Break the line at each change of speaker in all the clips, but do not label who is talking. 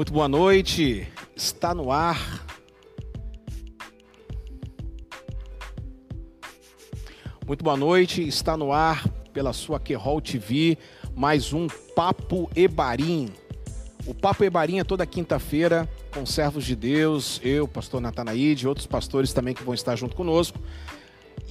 Muito boa noite. Está no ar. Muito boa noite. Está no ar pela sua Querol TV mais um Papo Ebarim. O Papo Ebarim é toda quinta-feira com servos de Deus, eu, pastor Natanaide, outros pastores também que vão estar junto conosco.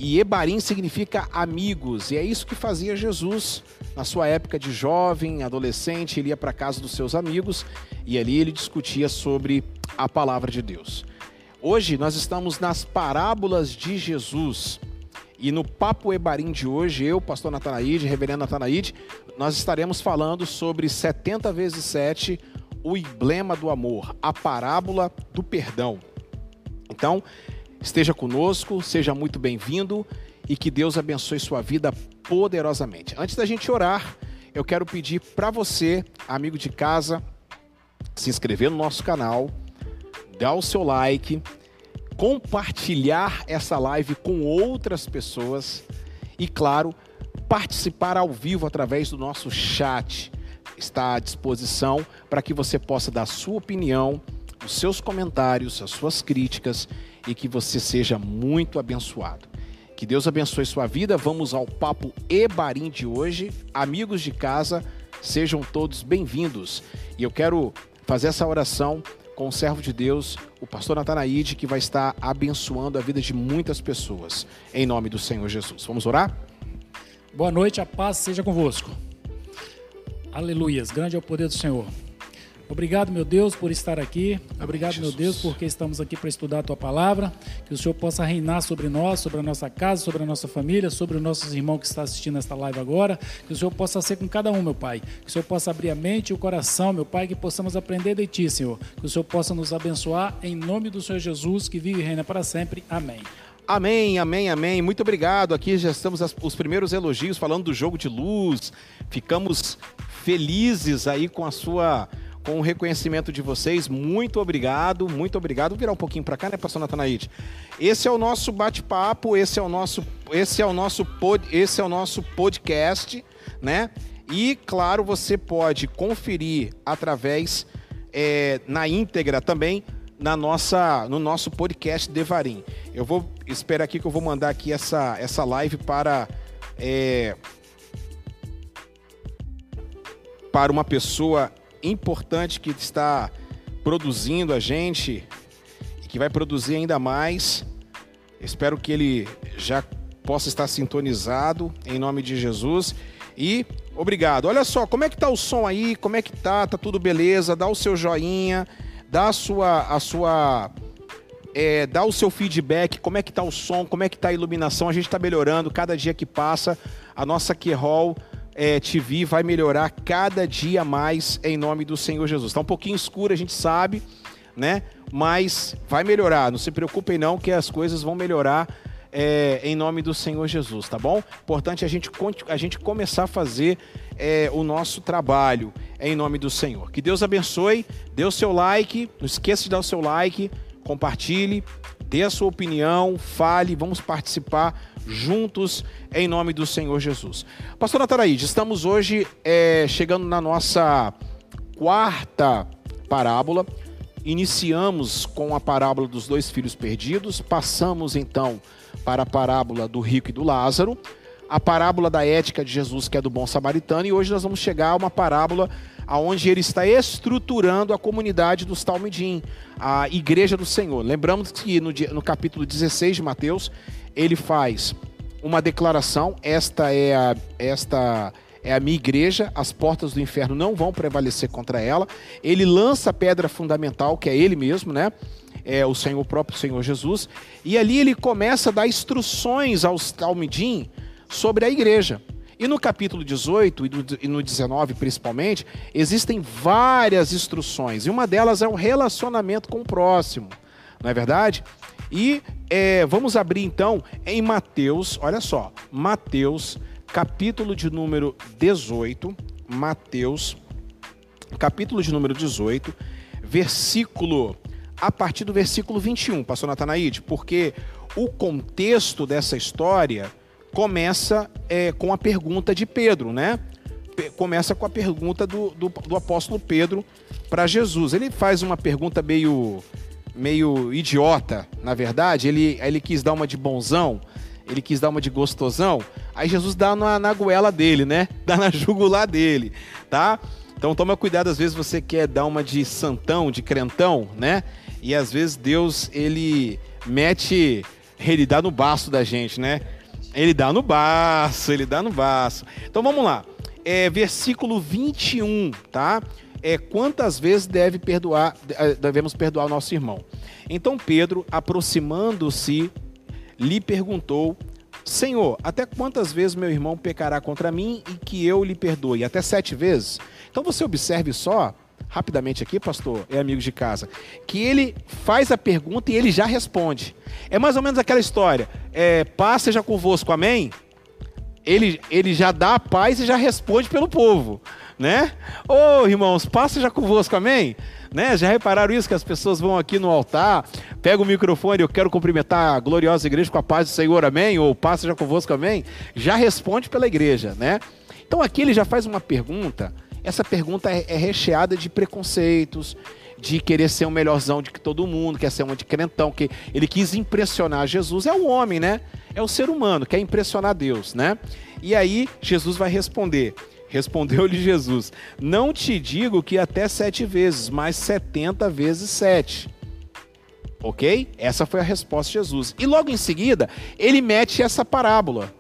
E Ebarim significa amigos, e é isso que fazia Jesus na sua época de jovem, adolescente, ele ia para casa dos seus amigos e ali ele discutia sobre a palavra de Deus. Hoje nós estamos nas parábolas de Jesus. E no Papo Ebarim de hoje, eu, pastor Natanaide, reverendo Natanaide, nós estaremos falando sobre 70 vezes 7, o emblema do amor, a parábola do perdão. Então, esteja conosco, seja muito bem-vindo e que Deus abençoe sua vida poderosamente. Antes da gente orar, eu quero pedir para você, amigo de casa, se inscrever no nosso canal, dar o seu like, compartilhar essa live com outras pessoas e, claro, participar ao vivo através do nosso chat. Está à disposição para que você possa dar sua opinião, os seus comentários, as suas críticas e que você seja muito abençoado. Que Deus abençoe sua vida. Vamos ao papo Ebarim de hoje. Amigos de casa, sejam todos bem-vindos. E eu quero fazer essa oração com o servo de Deus, o pastor Natanaide, que vai estar abençoando a vida de muitas pessoas. Em nome do Senhor Jesus. Vamos orar?
Boa noite, a paz seja convosco. Aleluias, grande é o poder do Senhor. Obrigado, meu Deus, por estar aqui. Obrigado, meu Deus, porque estamos aqui para estudar a tua palavra. Que o Senhor possa reinar sobre nós, sobre a nossa casa, sobre a nossa família, sobre os nossos irmãos que estão assistindo esta live agora. Que o Senhor possa ser com cada um, meu Pai. Que o Senhor possa abrir a mente e o coração, meu Pai, que possamos aprender de ti, Senhor. Que o Senhor possa nos abençoar em nome do Senhor Jesus, que vive e reina para sempre. Amém.
Amém, amém, amém. Muito obrigado. Aqui já estamos as- os primeiros elogios falando do jogo de luz. Ficamos felizes aí com a sua com o reconhecimento de vocês. Muito obrigado, muito obrigado. Vou virar um pouquinho para cá, né, pastor Natanaide? Esse é o nosso bate-papo, esse é o nosso esse é o nosso pod, esse é o nosso podcast, né? E claro, você pode conferir através é, na íntegra também na nossa, no nosso podcast Devarim. Eu vou esperar aqui que eu vou mandar aqui essa, essa live para é, para uma pessoa importante que está produzindo a gente e que vai produzir ainda mais. Espero que ele já possa estar sintonizado em nome de Jesus e obrigado. Olha só, como é que tá o som aí? Como é que tá? Tá tudo beleza? Dá o seu joinha, dá a sua a sua é, dá o seu feedback, como é que tá o som, como é que tá a iluminação, a gente está melhorando cada dia que passa, a nossa Querol é, TV vai melhorar cada dia mais em nome do Senhor Jesus. Está um pouquinho escuro, a gente sabe, né? Mas vai melhorar, não se preocupem não que as coisas vão melhorar é, em nome do Senhor Jesus, tá bom? Importante a gente, a gente começar a fazer é, o nosso trabalho em nome do Senhor. Que Deus abençoe, dê o seu like, não esqueça de dar o seu like, compartilhe, dê a sua opinião, fale, vamos participar juntos em nome do Senhor Jesus. Pastor Nataraíde, estamos hoje é, chegando na nossa quarta parábola. Iniciamos com a parábola dos dois filhos perdidos, passamos então para a parábola do rico e do Lázaro, a parábola da ética de Jesus, que é do bom samaritano, e hoje nós vamos chegar a uma parábola aonde ele está estruturando a comunidade dos Talmidim, a igreja do Senhor. Lembramos que no, no capítulo 16 de Mateus, ele faz uma declaração, esta é a, esta é a minha igreja, as portas do inferno não vão prevalecer contra ela. Ele lança a pedra fundamental, que é ele mesmo, né? É o Senhor o próprio Senhor Jesus, e ali ele começa a dar instruções aos Talmidim sobre a igreja. E no capítulo 18 e no- e no 19 principalmente, existem várias instruções, e uma delas é o relacionamento com o próximo, não é verdade? E é, vamos abrir então em Mateus, olha só, Mateus capítulo de número 18, Mateus, capítulo de número 18, versículo, a partir do versículo 21, pastor Natanaide, porque o contexto dessa história começa é, com a pergunta de Pedro, né? Começa com a pergunta do, do, do apóstolo Pedro para Jesus. Ele faz uma pergunta meio, meio idiota, na verdade. Ele, ele quis dar uma de bonzão, ele quis dar uma de gostosão. Aí Jesus dá na, na goela dele, né? Dá na jugular dele, tá? Então toma cuidado, às vezes você quer dar uma de santão, de crentão, né? E às vezes Deus, ele mete, ele dá no baço da gente, né? Ele dá no baço, ele dá no baço. Então vamos lá. É, versículo 21, tá? É quantas vezes deve perdoar, eh, devemos perdoar o nosso irmão. Então Pedro, aproximando-se, lhe perguntou: Senhor, até quantas vezes meu irmão pecará contra mim e que eu lhe perdoe? Até sete vezes? Então você observe só, rapidamente aqui, pastor e amigos de casa, que ele faz a pergunta e ele já responde. É mais ou menos aquela história: é, paz seja convosco, amém? Ele, ele já dá a paz e já responde pelo povo, né? Ô oh, irmãos, paz seja convosco, amém? Né? Já repararam isso? Que as pessoas vão aqui no altar, pegam o microfone, eu quero cumprimentar a gloriosa igreja com a paz do Senhor, amém? Ou paz seja convosco, amém? Já responde pela igreja, né? Então aqui ele já faz uma pergunta, essa pergunta é, é recheada de preconceitos, de querer ser o melhorzão de que todo mundo, quer ser um de crentão, que ele quis impressionar Jesus. É o homem, né? É o ser humano, quer impressionar Deus, né? E aí Jesus vai responder. Respondeu-lhe Jesus: Não te digo que até sete vezes, mas setenta vezes sete. Ok? Essa foi a resposta de Jesus. E logo em seguida, ele mete essa parábola.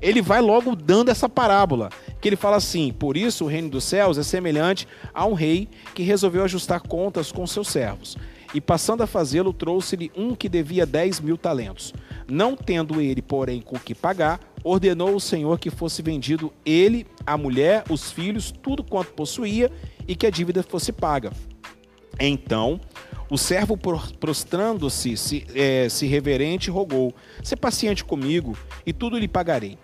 Ele vai logo dando essa parábola que ele fala assim: Por isso o reino dos céus é semelhante a um rei que resolveu ajustar contas com seus servos. E passando a fazê-lo, trouxe-lhe um que devia dez mil talentos. Não tendo ele, porém, com que pagar, ordenou o Senhor que fosse vendido ele, a mulher, os filhos, tudo quanto possuía, e que a dívida fosse paga. Então, o servo, prostrando-se, se, é, se reverente, rogou: Se paciente comigo, e tudo lhe pagarei.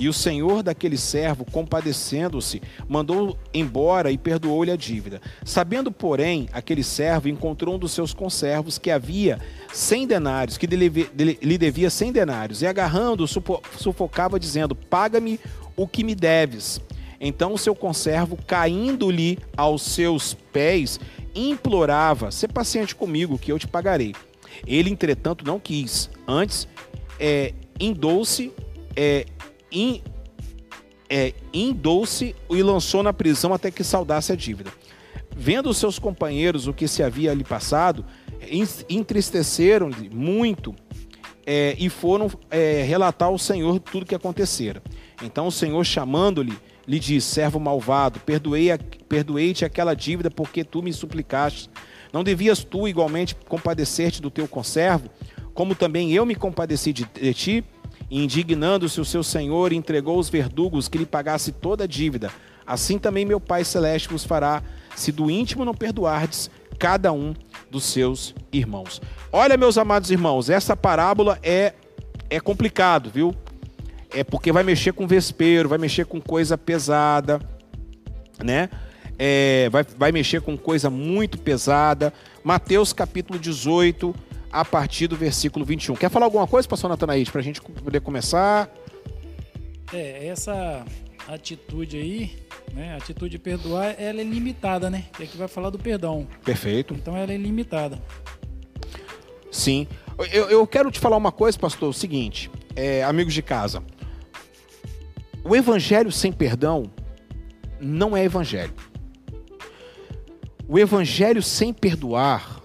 E o senhor daquele servo, compadecendo-se, mandou embora e perdoou-lhe a dívida. Sabendo, porém, aquele servo encontrou um dos seus conservos que havia cem denários, que lhe devia cem denários, e agarrando, sufocava, dizendo: Paga-me o que me deves. Então o seu conservo, caindo-lhe aos seus pés, implorava: Sê paciente comigo, que eu te pagarei. Ele, entretanto, não quis. Antes, é, indou-se é, in, é, indou-se e lançou na prisão até que saudasse a dívida. Vendo seus companheiros o que se havia ali passado, entristeceram-lhe muito é, e foram é, relatar ao Senhor tudo o que acontecera. Então o Senhor, chamando-lhe, lhe disse: Servo malvado, perdoei-te perdoei aquela dívida porque tu me suplicaste. Não devias tu igualmente compadecer-te do teu conservo, como também eu me compadeci de, de ti? Indignando-se o seu senhor, entregou os verdugos que lhe pagasse toda a dívida. Assim também meu Pai Celeste vos fará, se do íntimo não perdoardes cada um dos seus irmãos. Olha, meus amados irmãos, essa parábola é, é complicado, viu? É porque vai mexer com vespeiro, vai mexer com coisa pesada, né? É, vai, vai mexer com coisa muito pesada. Mateus capítulo 18, a partir do versículo 21. Quer falar alguma coisa, pastor Natanaíde, para a gente poder começar?
É, essa atitude aí, né, a atitude de perdoar, ela é limitada, né? Que aqui vai falar do perdão.
Perfeito.
Então ela é limitada.
Sim. Eu, eu quero te falar uma coisa, pastor, o seguinte, é, amigos de casa. O evangelho sem perdão não é evangelho. O evangelho sem perdoar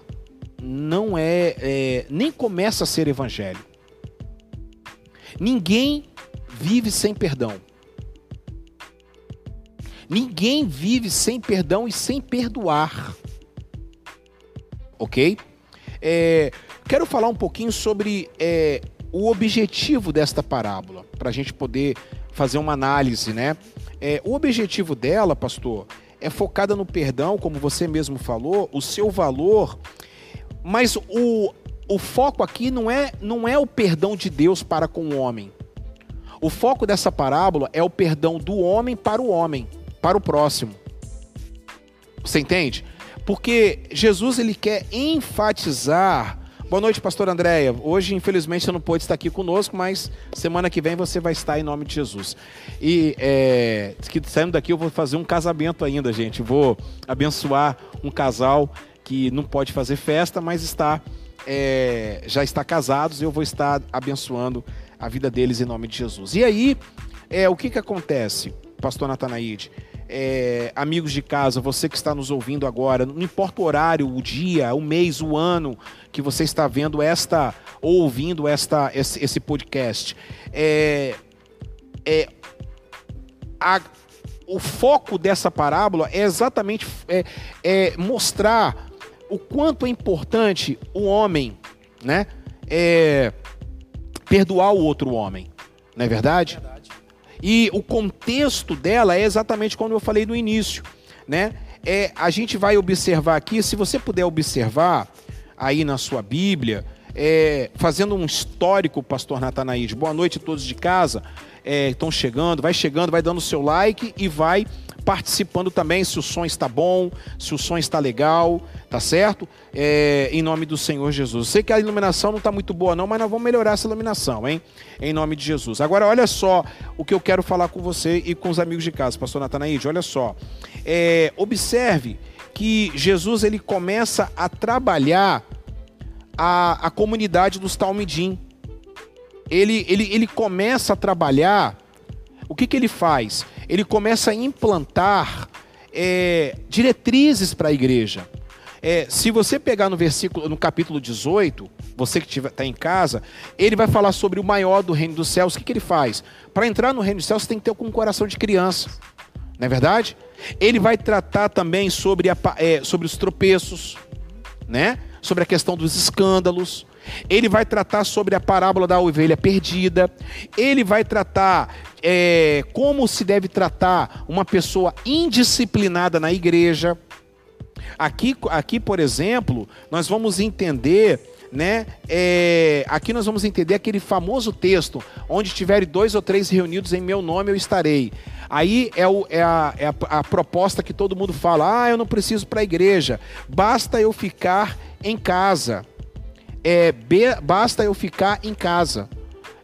não é, é, nem começa a ser evangelho. Ninguém vive sem perdão. Ninguém vive sem perdão e sem perdoar. Ok? É, quero falar um pouquinho sobre é, o objetivo desta parábola, para a gente poder fazer uma análise, né? É, o objetivo dela, pastor, é focada no perdão, como você mesmo falou, o seu valor mas o, o foco aqui não é, não é o perdão de Deus para com o homem. O foco dessa parábola é o perdão do homem para o homem, para o próximo. Você entende? Porque Jesus ele quer enfatizar. Boa noite, pastor Andréia. Hoje, infelizmente, você não pôde estar aqui conosco, mas semana que vem você vai estar em nome de Jesus. E é, saindo daqui eu vou fazer um casamento ainda, gente. Vou abençoar um casal que não pode fazer festa, mas está é, já está casados. Eu vou estar abençoando a vida deles em nome de Jesus. E aí, é, o que que acontece, pastor Natanaide? É, amigos de casa, você que está nos ouvindo agora, não importa o horário, o dia, o mês, o ano que você está vendo esta ou ouvindo esta, esse, esse podcast, é, é, a, o foco dessa parábola é exatamente é, é mostrar o quanto é importante o homem, né, é, perdoar o outro homem, não é verdade?
Verdade.
E o contexto dela é exatamente como eu falei no início, né? É, a gente vai observar aqui, se você puder observar aí na sua Bíblia, é, fazendo um histórico, pastor Natanaíde. Boa noite a todos de casa. É, estão chegando, vai chegando, vai dando o seu like e vai participando também se o som está bom, se o som está legal, tá certo? É, em nome do Senhor Jesus. Sei que a iluminação não está muito boa, não, mas nós vamos melhorar essa iluminação, hein? Em nome de Jesus. Agora, olha só o que eu quero falar com você e com os amigos de casa, pastor Natanaíde. Olha só. É, observe que Jesus ele começa a trabalhar a, a comunidade dos Talmidim. Ele, ele, ele começa a trabalhar. O que, que ele faz? Ele começa a implantar é, diretrizes para a igreja. É, se você pegar no versículo, no capítulo 18, você que está em casa, ele vai falar sobre o maior do reino dos céus. O que, que ele faz? Para entrar no reino dos céus, você tem que ter um coração de criança. Não é verdade? Ele vai tratar também sobre, a, é, sobre os tropeços, né? sobre a questão dos escândalos. Ele vai tratar sobre a parábola da ovelha perdida. Ele vai tratar é, como se deve tratar uma pessoa indisciplinada na igreja. Aqui, aqui, por exemplo, nós vamos entender, né? é, aqui nós vamos entender aquele famoso texto, onde tiverem dois ou três reunidos em meu nome, eu estarei. Aí é, o- é a, é a- a proposta que todo mundo fala: ah, eu não preciso para a igreja, basta eu ficar em casa. É, basta eu ficar em casa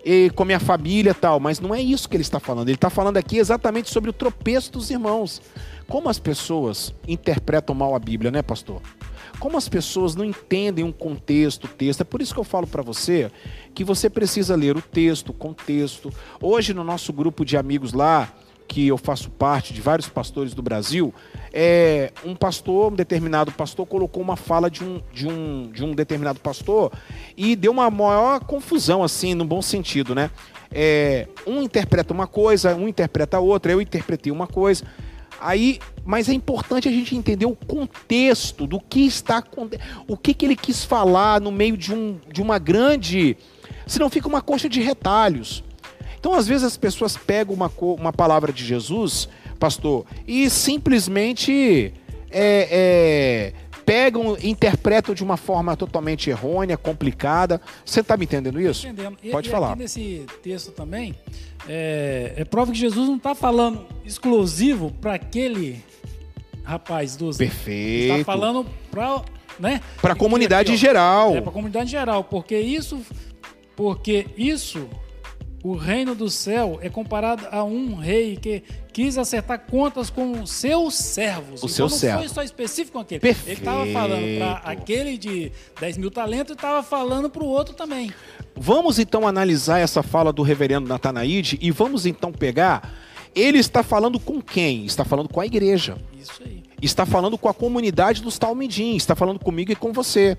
e com minha família tal, mas não é isso que ele está falando. Ele está falando aqui exatamente sobre o tropeço dos irmãos. Como as pessoas interpretam mal a Bíblia, né, pastor? Como as pessoas não entendem um contexto, o texto. É por isso que eu falo para você que você precisa ler o texto, o contexto. Hoje no nosso grupo de amigos lá, que eu faço parte de vários pastores do Brasil, é, um pastor, um determinado pastor, colocou uma fala de um, de, um, de um determinado pastor e deu uma maior confusão, assim, no bom sentido, né? É, um interpreta uma coisa, um interpreta outra, eu interpretei uma coisa. Aí, mas é importante a gente entender o contexto do que está o que, que ele quis falar no meio de, um, de uma grande. Senão fica uma coxa de retalhos. Então, às vezes, as pessoas pegam uma, uma palavra de Jesus, pastor, e simplesmente é, é, pegam, interpretam de uma forma totalmente errônea, complicada. Você está me entendendo isso?
Entendendo. E-
Pode
e
falar.
Nesse texto também, é, é prova que Jesus não está falando exclusivo para aquele rapaz dos.
Perfeito.
Está falando para né?
Para a comunidade
aqui,
em geral.
É para a comunidade em geral, porque isso, porque isso, o reino do céu é comparado a um rei que quis acertar contas com seus servos.
Os
então
seus
não
servos.
foi só específico com aquele.
Perfeito.
Ele estava falando para aquele de 10 mil talentos e estava falando para o outro também.
Vamos então analisar essa fala do reverendo Natanaide e vamos então pegar. Ele está falando com quem? Está falando com a igreja.
Isso aí.
Está falando com a comunidade dos Talmidim. Está falando comigo e com você.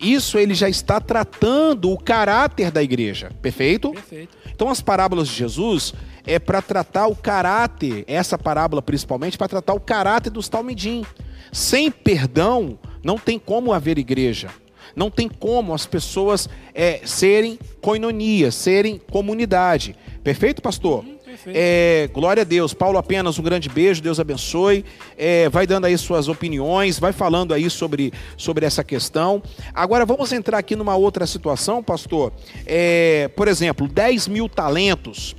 Isso ele já está tratando o caráter da igreja. Perfeito?
Perfeito.
Então as parábolas de Jesus é para tratar o caráter, essa parábola principalmente para tratar o caráter dos Talmidim. Sem perdão não tem como haver igreja. Não tem como as pessoas é, serem coinonia, serem comunidade. Perfeito, pastor? É, glória a Deus. Paulo apenas um grande beijo, Deus abençoe. É, vai dando aí suas opiniões, vai falando aí sobre, sobre essa questão. Agora vamos entrar aqui numa outra situação, pastor. É, por exemplo, 10 mil talentos.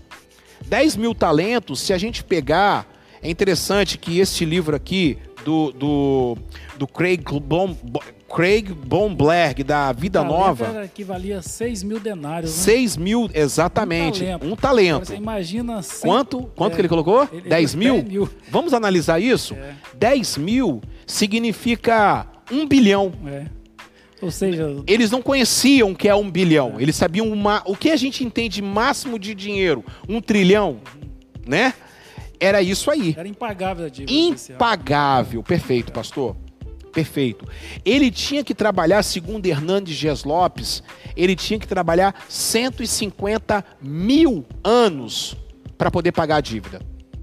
10 mil talentos, se a gente pegar, é interessante que este livro aqui, do, do, do Craig, Blom, Craig Blomberg, da Vida
Talento
Nova,
Era que valia 6 mil denários, né?
6 mil, exatamente,
Um talento.
um talento.
Você imagina... cem-
Quanto? Quanto
é,
que ele colocou?
ele- ele
10
deu
mil?
10 mil.
Vamos analisar isso?
É.
10 mil significa um bilhão.
É. Ou seja,
Eles não conheciam o que é um bilhão. Eles sabiam uma, o que a gente entende máximo de dinheiro, um trilhão, né? Era isso aí.
era impagável a dívida especial.
Impagável. Perfeito, pastor. Perfeito. Ele tinha que trabalhar, segundo Hernandes Dias Lopes, ele tinha que trabalhar 150 mil anos para poder pagar a dívida.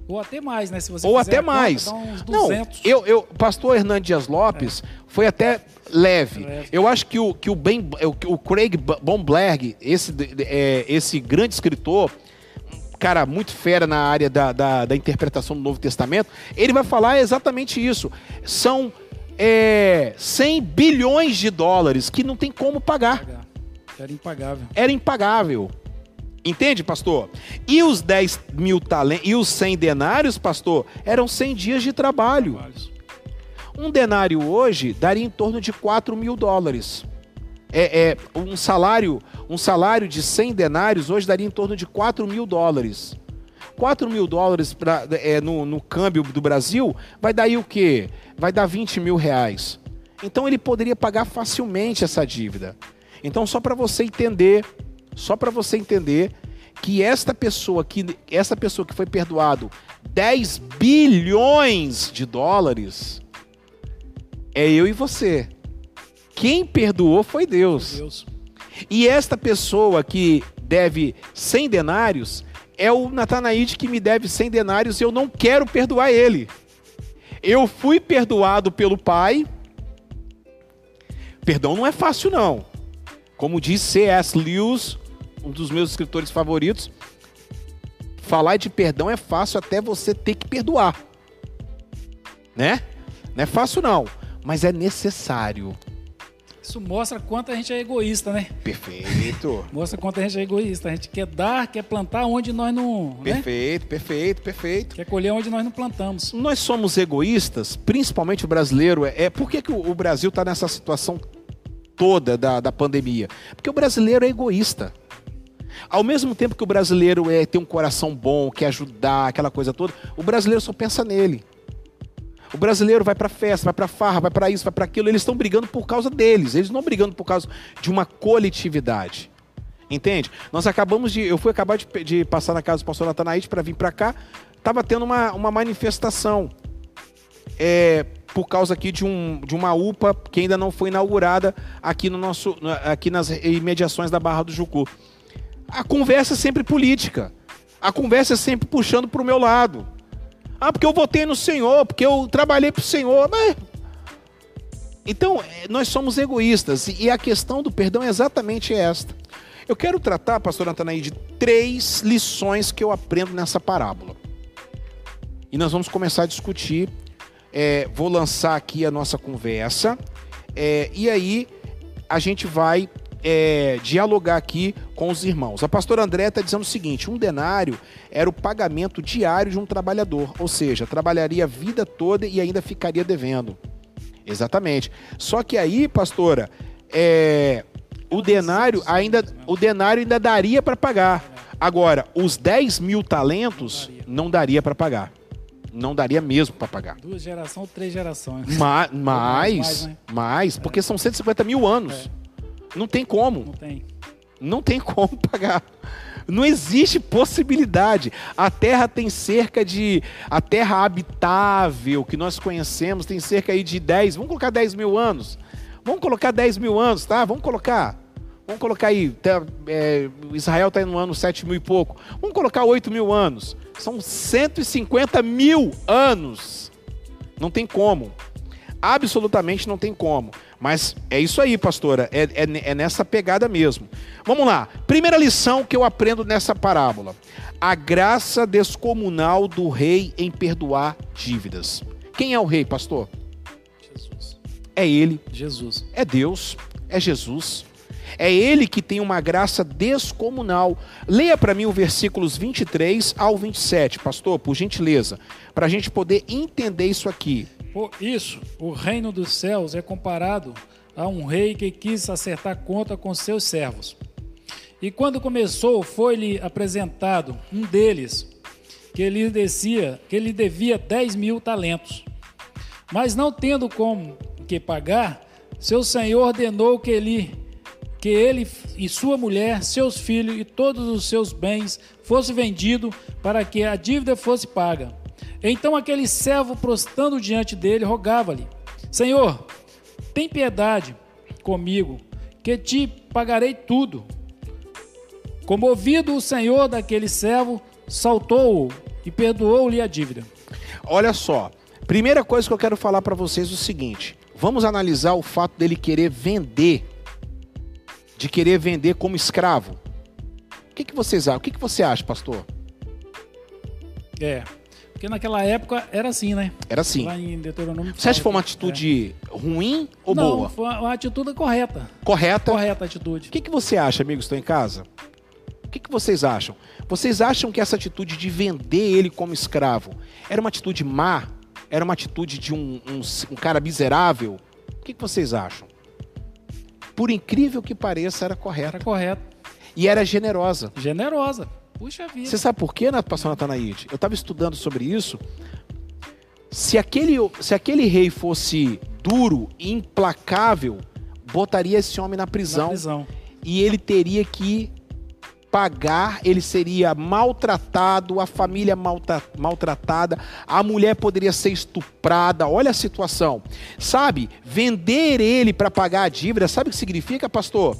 Ou até mais, né? Se você
Ou até mais. Não,
200.
eu, eu, pastor Hernandes Dias Lopes foi até leve.
Leve.
Eu acho que o, que o, ben, o, o Craig Bomberg, esse, é, esse grande escritor, cara muito fera na área da, da, da interpretação do Novo Testamento, ele vai falar exatamente isso. São é, 100 bilhões de dólares que não tem como pagar.
Era impagável.
Era impagável. Entende, pastor? E os 10 mil talentos, e os 100 denários, pastor, eram 100 dias de trabalho. Um denário hoje daria em torno de 4 mil dólares. É, é, um salário um salário de 100 denários hoje daria em torno de 4 mil dólares. 4 mil dólares pra, é, no, no câmbio do Brasil vai dar aí o quê? Vai dar 20 mil reais. Então ele poderia pagar facilmente essa dívida. Então só para você entender, só para você entender que esta pessoa que essa pessoa que foi perdoado 10 bilhões de dólares é eu e você. Quem perdoou foi Deus.
Deus.
E esta pessoa que deve 100 denários é o Natanaide que me deve 100 denários e eu não quero perdoar ele. Eu fui perdoado pelo Pai. Perdão não é fácil, não. Como diz C.S. Lewis, um dos meus escritores favoritos, falar de perdão é fácil até você ter que perdoar. Né? Não é fácil, não. Mas é necessário.
Isso mostra quanto a gente é egoísta, né?
Perfeito.
Mostra quanto a gente é egoísta. A gente quer dar, quer plantar onde nós não. Né?
Perfeito, perfeito, perfeito.
Quer colher onde nós não plantamos.
Nós somos egoístas, principalmente o brasileiro. É, é- por que, que o, o Brasil está nessa situação toda da, da pandemia? Porque o brasileiro é egoísta. Ao mesmo tempo que o brasileiro é, tem um coração bom, quer ajudar, aquela coisa toda, o brasileiro só pensa nele. O brasileiro vai pra festa, vai pra farra, vai pra isso, vai pra aquilo. Eles estão brigando por causa deles. Eles não brigando por causa de uma coletividade. Entende? Nós acabamos de. Eu fui acabar de, de passar na casa do pastor Natanaíde para vir para cá. Tava tendo uma, uma manifestação. É, por causa aqui de, um, de uma UPA que ainda não foi inaugurada aqui, no nosso, aqui nas imediações da Barra do Jucu. A conversa é sempre política. A conversa é sempre puxando para o meu lado. Ah, porque eu votei no Senhor, porque eu trabalhei para o Senhor. Mas então, eh, nós somos egoístas e a questão do perdão é exatamente esta. Eu quero tratar, pastor Antanaí, de três lições que eu aprendo nessa parábola. E nós vamos começar a discutir. eh, vou lançar aqui a nossa conversa. eh, e aí a gente vai eh, dialogar aqui com os irmãos. A pastora André está dizendo o seguinte: um denário era o pagamento diário de um trabalhador, ou seja, trabalharia a vida toda e ainda ficaria devendo. Exatamente. Só que aí, pastora, é, o denário ainda, o denário ainda daria para pagar. Agora, os 10 mil talentos não daria para pagar. Não daria mesmo para pagar.
Duas gerações ou três gerações.
Ma-
mais,
mais,
né?
mais, porque são 150 mil anos. Não tem como.
Não tem.
Não tem como pagar. Não existe possibilidade. A Terra tem cerca de. A Terra habitável que nós conhecemos tem cerca aí de 10. Vamos colocar 10 mil anos. Vamos colocar 10 mil anos, tá? Vamos colocar. Vamos colocar aí. tá, é, Israel está no ano 7 mil e pouco. Vamos colocar 8 mil anos. São 150 mil anos. Não tem como. Absolutamente não tem como. Mas é isso aí, pastora. É, é- é nessa pegada mesmo. Vamos lá. Primeira lição que eu aprendo nessa parábola: a graça descomunal do rei em perdoar dívidas. Quem é o rei, pastor?
Jesus.
É ele,
Jesus.
é Deus, é Jesus. É ele que tem uma graça descomunal. Leia para mim o versículos 23 ao 27, pastor, por gentileza, para a gente poder entender isso aqui.
Por isso, o reino dos céus é comparado a um rei que quis acertar conta com seus servos. E quando começou, foi-lhe apresentado um deles, que lhe, descia, que lhe devia 10 mil talentos. Mas não tendo como que pagar, seu senhor ordenou que ele, que ele e sua mulher, seus filhos e todos os seus bens fossem vendidos para que a dívida fosse paga. Então aquele servo, prostando diante dele, rogava-lhe: Senhor, tem piedade comigo, que te pagarei tudo. Comovido o senhor daquele servo, saltou-o e perdoou-lhe a dívida.
Olha só, primeira coisa que eu quero falar para vocês é o seguinte: vamos analisar o fato dele querer vender, de querer vender como escravo. O que, que vocês acham? O que, que você acha, pastor?
É, porque naquela época era assim, né?
Era assim.
Lá em Deuteronômio.
Você acha que foi uma
fala
atitude ruim ou
é. Não,
boa?
foi uma atitude correta.
Correta?
Correta a atitude.
O que, que você acha, amigos? Estão em casa? O que, que vocês acham? Vocês acham que essa atitude de vender ele como escravo era uma atitude má? Era uma atitude de um, um, um cara miserável? O que, que vocês acham? Por incrível que pareça, era
Era
correta.
correto.
E era generosa.
Generosa. Puxa vida.
Você sabe por quê, né, pastor Natanaide? Eu estava estudando sobre isso. Se aquele, se aquele rei fosse duro e implacável, botaria esse homem na
Na
prisão.
prisão.
e ele teria que pagar, ele seria maltratado, a família malta- maltratada, a mulher poderia ser estuprada. Olha a situação. Sabe? Vender ele para pagar a dívida, sabe o que significa, pastor?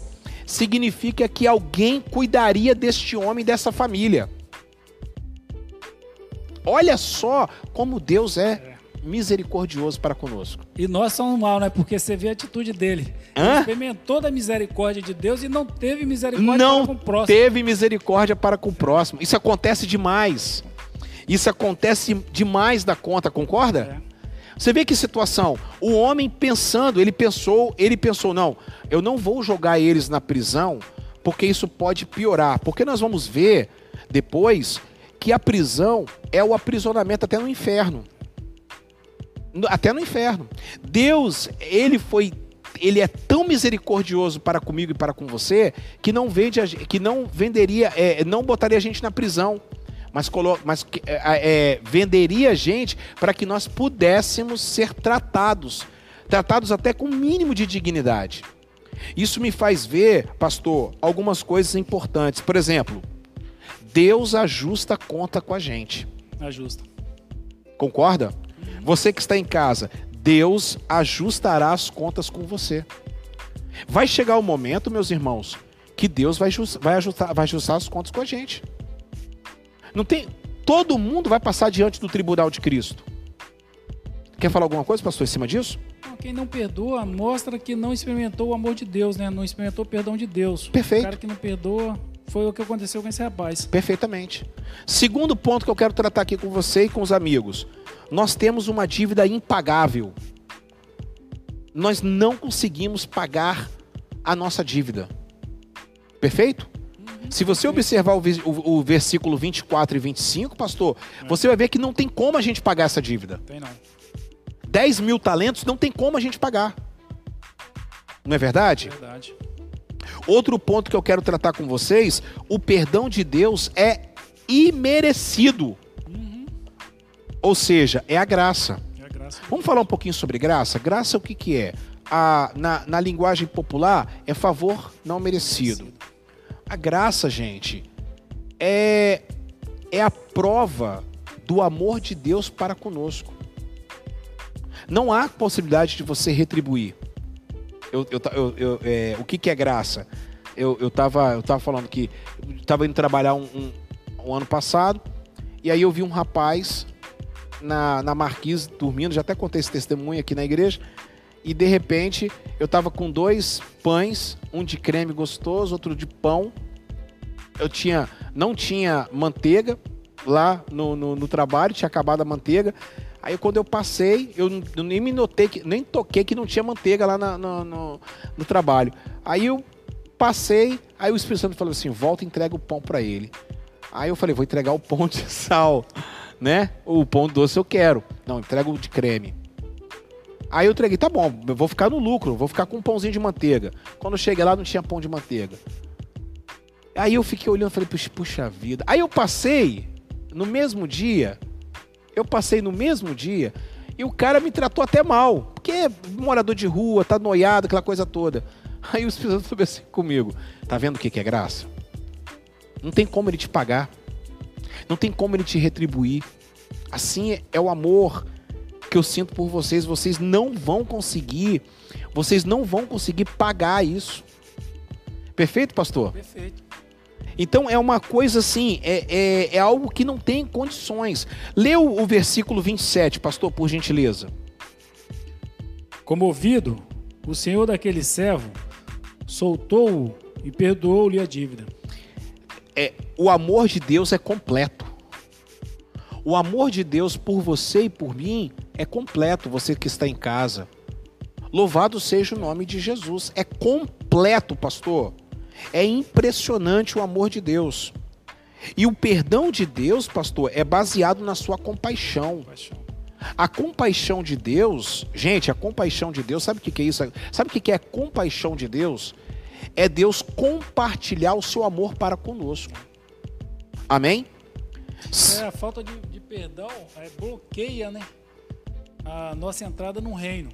Significa que alguém cuidaria deste homem, dessa família. Olha só como Deus é misericordioso para conosco.
E nós somos mal, né? Porque você vê a atitude dele. Ele
Hã?
experimentou da misericórdia de Deus e não teve misericórdia
não
para com o próximo.
teve misericórdia para com o próximo. Isso acontece demais. Isso acontece demais da conta, concorda?
É.
Você vê que situação? O homem pensando, ele pensou, ele pensou, não, eu não vou jogar eles na prisão, porque isso pode piorar. Porque nós vamos ver depois que a prisão é o aprisionamento até no inferno. No- Até no inferno. Deus, ele foi ele é tão misericordioso para comigo e para com você que não vende que não venderia é, não botaria a gente na prisão mas, colo- mas é, é, venderia a gente para que nós pudéssemos ser tratados tratados até com o mínimo de dignidade isso me faz ver pastor algumas coisas importantes por exemplo Deus ajusta a conta com a gente
Ajusta.
Concorda? Você que está em casa, Deus ajustará as contas com você. Vai chegar o momento, meus irmãos, que Deus vai, vai ajustar, vai ajustar as contas com a gente. Não tem. Todo mundo vai passar diante do tribunal de Cristo. Quer falar alguma coisa, pastor, em cima disso?
Quem não perdoa mostra que não experimentou o amor de Deus, né? Não experimentou o perdão de Deus.
Perfeito.
O cara que não perdoa foi o que aconteceu com esse rapaz.
Perfeitamente. Segundo ponto que eu quero tratar aqui com você e com os amigos. Nós temos uma dívida impagável. Nós não conseguimos pagar a nossa dívida. Perfeito? Se você observar o, o- o versículo 24 e 25, pastor, você vai ver que não tem como a gente pagar essa dívida.
Tem não.
10 mil talentos não tem como a gente pagar. Não é verdade?
Verdade.
Outro ponto que eu quero tratar com vocês: o perdão de Deus é imerecido. Ou seja, é a graça.
É a graça.
Vamos falar um pouquinho sobre graça? Graça o que, que é? A, na, na linguagem popular, é favor não merecido. A graça, gente, é, é a prova do amor de Deus para conosco. Não há possibilidade de você retribuir. Eu, eu, eu- eu- é, o que, que é graça? Eu, eu, tava, eu tava falando que eu tava indo trabalhar um, um- um ano passado, e aí eu vi um rapaz na, na marquise dormindo, já até contei esse testemunho aqui na igreja, e de repente eu tava com dois pães, um de creme gostoso, outro de pão. Eu tinha, não tinha manteiga lá no, no, no trabalho, tinha acabado a manteiga. Aí quando eu passei, eu, nem me notei, que, nem toquei que não tinha manteiga lá na- no, no, no trabalho. Aí eu Passei, aí o Espírito Santo falou assim: volta e entrega o pão para ele. Aí eu falei: vou entregar o pão de sal, né? O pão doce eu quero. Não, entrega o de creme. Aí eu entreguei, tá bom, eu vou ficar no lucro, vou ficar com um pãozinho de manteiga. Quando eu cheguei lá, não tinha pão de manteiga. Aí eu fiquei olhando falei, puxa, vida. Aí eu passei no mesmo dia, eu passei no mesmo dia, e o cara me tratou até mal. Porque é morador de rua, tá noiado, aquela coisa toda. Aí o Espírito Santo assim comigo: tá vendo o que é graça? Não tem como ele te pagar. Não tem como ele te retribuir. Assim é o amor que eu sinto por vocês. Vocês não vão conseguir, vocês não vão conseguir pagar isso. Perfeito, pastor?
Perfeito.
Então é uma coisa assim, é, é, é algo que não tem condições. O, o versículo 27, pastor, por gentileza.
Comovido, o senhor daquele servo soltou-o e perdoou-lhe a dívida.
É, o amor de Deus é completo. O amor de Deus por você e por mim é completo, você que está em casa. Louvado seja o nome de Jesus. É completo, pastor. É impressionante o amor de Deus. E o perdão de Deus, pastor, é baseado na sua compaixão.
Paixão.
A compaixão de Deus, gente, a compaixão de Deus, sabe o que é isso? Sabe o que que é compaixão de Deus? É Deus compartilhar o seu amor para conosco. Amém?
É, a falta de, de perdão é, bloqueia né, a nossa entrada no reino.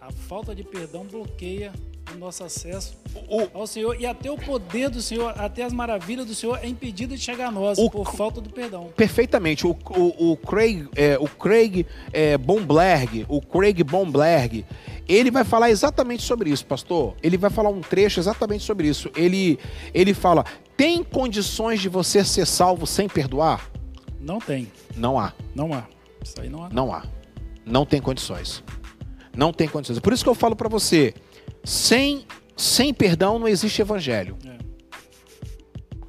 A falta de perdão bloqueia o nosso acesso
O,
ao Senhor e até o poder do Senhor, até as maravilhas do Senhor é impedido de chegar a nós
O-
por falta do perdão.
perfeitamente. O, o, o Craig, é, o Craig é, Bomberg, o Craig Bomberg, ele vai falar exatamente sobre isso, pastor. Ele vai falar um trecho exatamente sobre isso. Ele, ele fala: tem condições de você ser salvo sem perdoar?
Não tem,
Não há.
não há. Isso aí não há.
Não há. Não tem condições. Não tem condições. Por isso que eu falo para você, sem sem perdão não existe evangelho.
É.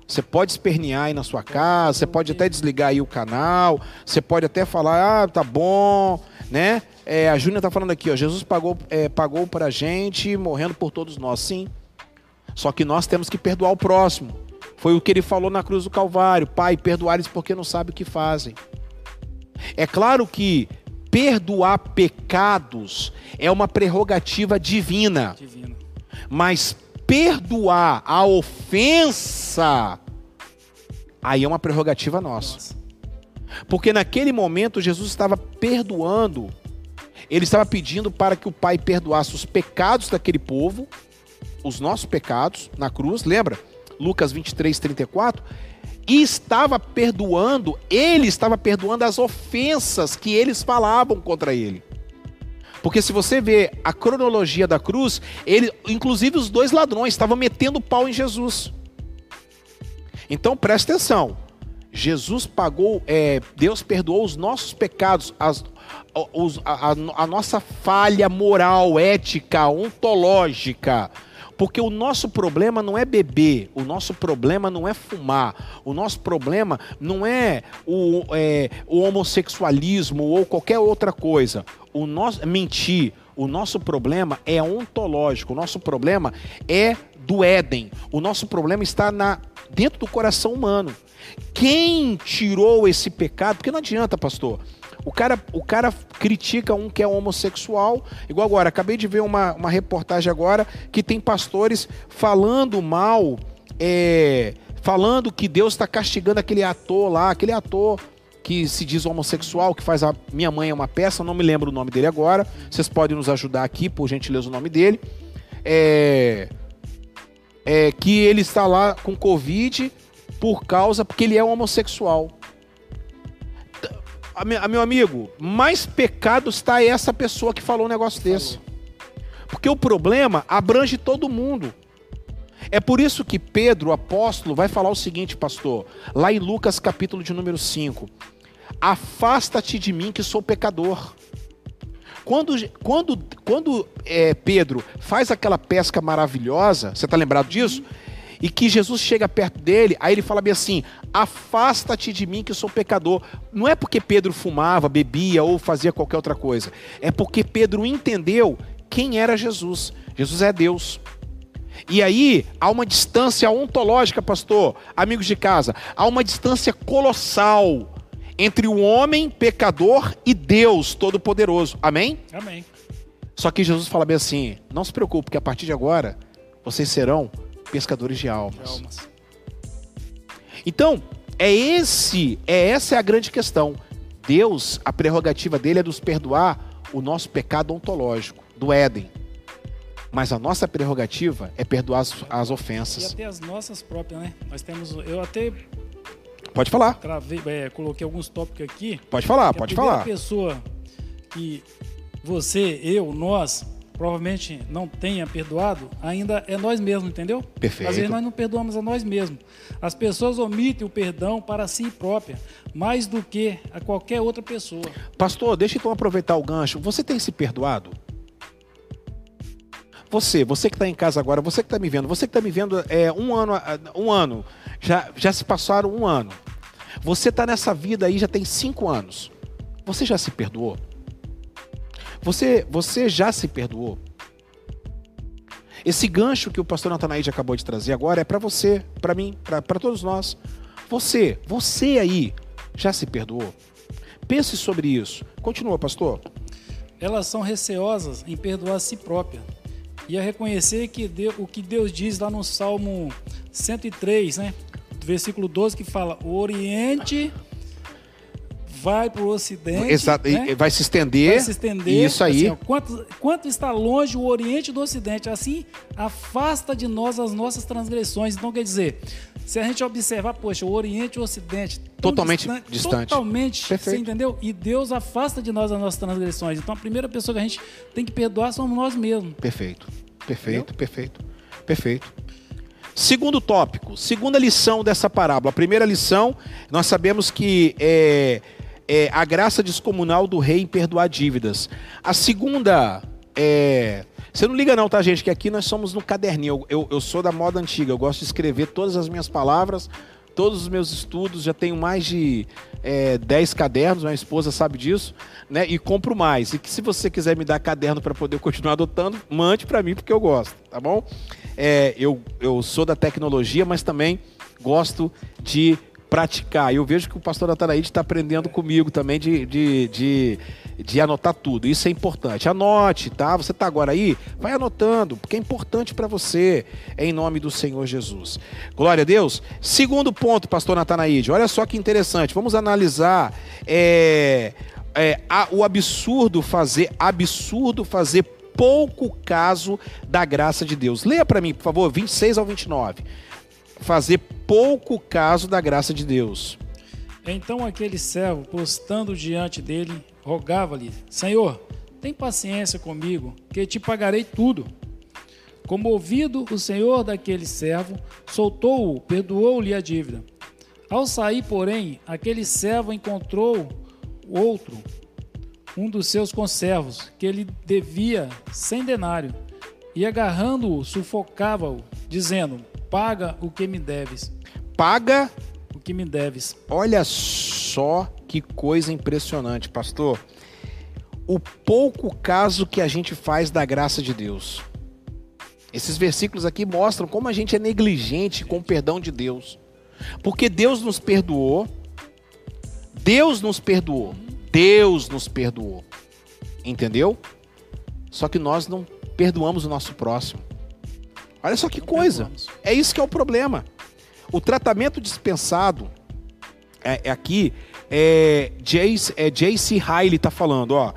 Você pode espernear aí na sua casa, você pode até desligar aí o canal, você pode até falar, ah, tá bom, né? É, a Júnia tá falando aqui, ó, Jesus pagou, é, pagou pra gente, morrendo por todos nós, sim. Só que nós temos que perdoar o próximo. Foi o que ele falou na cruz do Calvário, Pai, perdoar eles porque não sabem o que fazem. É claro que perdoar pecados é uma prerrogativa divina.
Divino.
Mas perdoar a ofensa, aí é uma prerrogativa nossa.
Nossa.
Porque naquele momento Jesus estava perdoando, ele estava pedindo para que o Pai perdoasse os pecados daquele povo, os nossos pecados na cruz, lembra? Lucas 23, 34. E estava perdoando, ele estava perdoando as ofensas que eles falavam contra ele. Porque se você vê a cronologia da cruz, ele, inclusive os dois ladrões estavam metendo pau em Jesus. Então presta atenção. Jesus pagou, é, Deus perdoou os nossos pecados, as- os- a, a- a nossa falha moral, ética, ontológica. Porque o nosso problema não é beber, o nosso problema não é fumar, o nosso problema não é o, é, o homossexualismo ou qualquer outra coisa. O nosso mentir, o nosso problema é ontológico, o nosso problema é do Éden. O nosso problema está na, dentro do coração humano. Quem tirou esse pecado? Porque não adianta, pastor. O cara, o cara critica um que é homossexual, igual agora. Acabei de ver uma, uma reportagem agora que tem pastores falando mal, é, falando que Deus está castigando aquele ator lá, aquele ator que se diz homossexual, que faz a Minha Mãe é uma peça, não me lembro o nome dele agora. Vocês podem nos ajudar aqui, por gentileza, o nome dele. É, é, que ele está lá com Covid por causa, porque ele é homossexual. A a meu amigo, mais pecado está essa pessoa que falou um negócio desse. Porque o problema abrange todo mundo. É por isso que Pedro, o apóstolo, vai falar o seguinte, pastor, lá em Lucas capítulo de número 5. Afasta-te de mim que sou pecador. Quando, quando, quando é, Pedro faz aquela pesca maravilhosa, você está lembrado disso? E que Jesus chega perto dele, aí ele fala bem assim: Afasta-te de mim que sou pecador. Não é porque Pedro fumava, bebia ou fazia qualquer outra coisa. É porque Pedro entendeu quem era Jesus. Jesus é Deus. E aí há uma distância ontológica, pastor, amigos de casa, há uma distância colossal entre o homem pecador e Deus Todo-Poderoso. Amém?
Amém.
Só que Jesus fala bem assim: não se preocupe, porque a partir de agora vocês serão pescadores de
De
almas.
almas.
Então, é esse, é essa é a grande questão. Deus, a prerrogativa dele é nos perdoar o nosso pecado ontológico do Éden. Mas a nossa prerrogativa é perdoar as, as
E
ofensas.
até as nossas próprias, né? Nós temos. Eu até
Pode falar,
travei, é, coloquei alguns tópicos aqui.
pode falar, pode
a
falar.
pessoa que você, eu, nós, provavelmente não tenha perdoado, ainda é nós mesmos, entendeu?
Perfeito.
Às vezes nós não perdoamos a nós mesmos. As pessoas omitem o perdão para si própria, mais do que a qualquer outra pessoa.
Pastor, deixa então aproveitar o gancho. Você tem se perdoado? Você, você que está em casa agora, você que está me vendo, você que está me vendo é um ano, um ano, já, já se passaram um ano. Você está nessa vida aí já tem cinco anos. Você já se perdoou? Você, você já se perdoou? Esse gancho que o pastor Natanaide acabou de trazer agora é para você, para mim, para todos nós. Você, você aí, já se perdoou? Pense sobre isso. Continua, pastor.
Elas são receosas em perdoar a si própria e a reconhecer que Deu- o que Deus diz lá no Salmo 103, né? Versículo 12, que fala: Oriente vai para o Ocidente.
Exato,
né?
vai se estender.
vai se estender.
Isso aí.
assim, ó, quanto, quanto está longe o Oriente do Ocidente, assim afasta de nós as nossas transgressões. Então, quer dizer, se a gente observar, poxa, o Oriente e o Ocidente.
Totalmente distante.
Totalmente,
Perfeito.
você entendeu? E Deus afasta de nós as nossas transgressões. Então, a primeira pessoa que a gente tem que perdoar somos nós mesmos.
Perfeito, perfeito, perfeito, perfeito. Segundo tópico, segunda lição dessa parábola. A primeira lição, nós sabemos que é, é a graça descomunal do rei em perdoar dívidas. A segunda é. Você não liga não, tá, gente? Que aqui nós somos no caderninho. Eu, eu, eu sou da moda antiga, eu gosto de escrever todas as minhas palavras, todos os meus estudos, já tenho mais de é, 10 cadernos, minha esposa sabe disso, né? E compro mais. E que se você quiser me dar caderno para poder continuar adotando, mande para mim, porque eu gosto, tá bom? É, eu, eu sou da tecnologia, mas também gosto de praticar. Eu vejo que o pastor Natanaíde está aprendendo comigo também de, de, de, de anotar tudo. Isso é importante. Anote, tá? Você está agora aí? Vai anotando, porque é importante para você, em nome do Senhor Jesus. Glória a Deus. Segundo ponto, pastor Natanaíde, olha só que interessante. Vamos analisar é, é, a- o absurdo fazer, absurdo fazer pouco caso da graça de Deus. Leia para mim, por favor, 26 ao 29. Fazer pouco caso da graça de Deus.
Então aquele servo, postando diante dele, rogava-lhe: Senhor, tem paciência comigo, que te pagarei tudo. Comovido, o senhor daquele servo soltou-o, perdoou-lhe a dívida. Ao sair, porém, aquele servo encontrou outro, um dos seus conservos, que lhe devia cem denário, e agarrando-o, sufocava-o, dizendo: Paga o que me deves,
Paga,
o que me deves.
olha só que coisa impressionante, pastor. O pouco caso que a gente faz da graça de Deus. Esses versículos aqui mostram como a gente é negligente com o perdão de Deus. Porque Deus nos perdoou. Deus nos perdoou. Deus nos perdoou. Entendeu? Só que nós não perdoamos o nosso próximo. Olha só que coisa. É isso que é o problema. O tratamento dispensado é, é aqui é J.C. É J.C. Riley está falando, ó.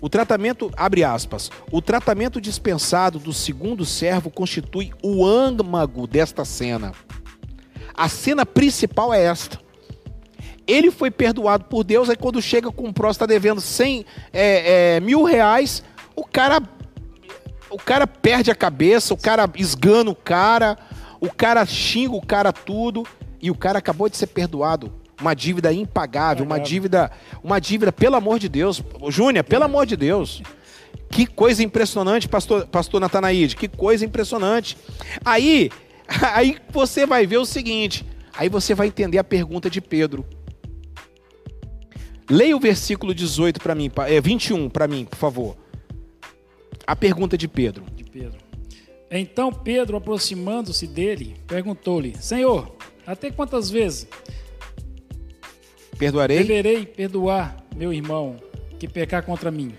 O tratamento, abre aspas, o tratamento dispensado do segundo servo constitui o âmago desta cena. A cena principal é esta. Ele foi perdoado por Deus, aí quando chega com o próximo, está devendo 100 é, é, mil reais, o cara, o cara perde a cabeça, o cara esgana o cara, o cara xinga o cara tudo, e o cara acabou de ser perdoado. Uma dívida impagável, uma dívida, uma dívida, pelo amor de Deus. Júnior, pelo amor de Deus. Que coisa impressionante, pastor, pastor Natanaíde, que coisa impressionante. Aí, aí você vai ver o seguinte, aí você vai entender a pergunta de Pedro. Leia o versículo 18 para mim, é, 21 para mim, por favor. A pergunta de Pedro.
de Pedro. Então Pedro, aproximando-se dele, perguntou-lhe: Senhor, até quantas vezes
Perdoarei
deverei perdoar meu irmão que pecar contra mim?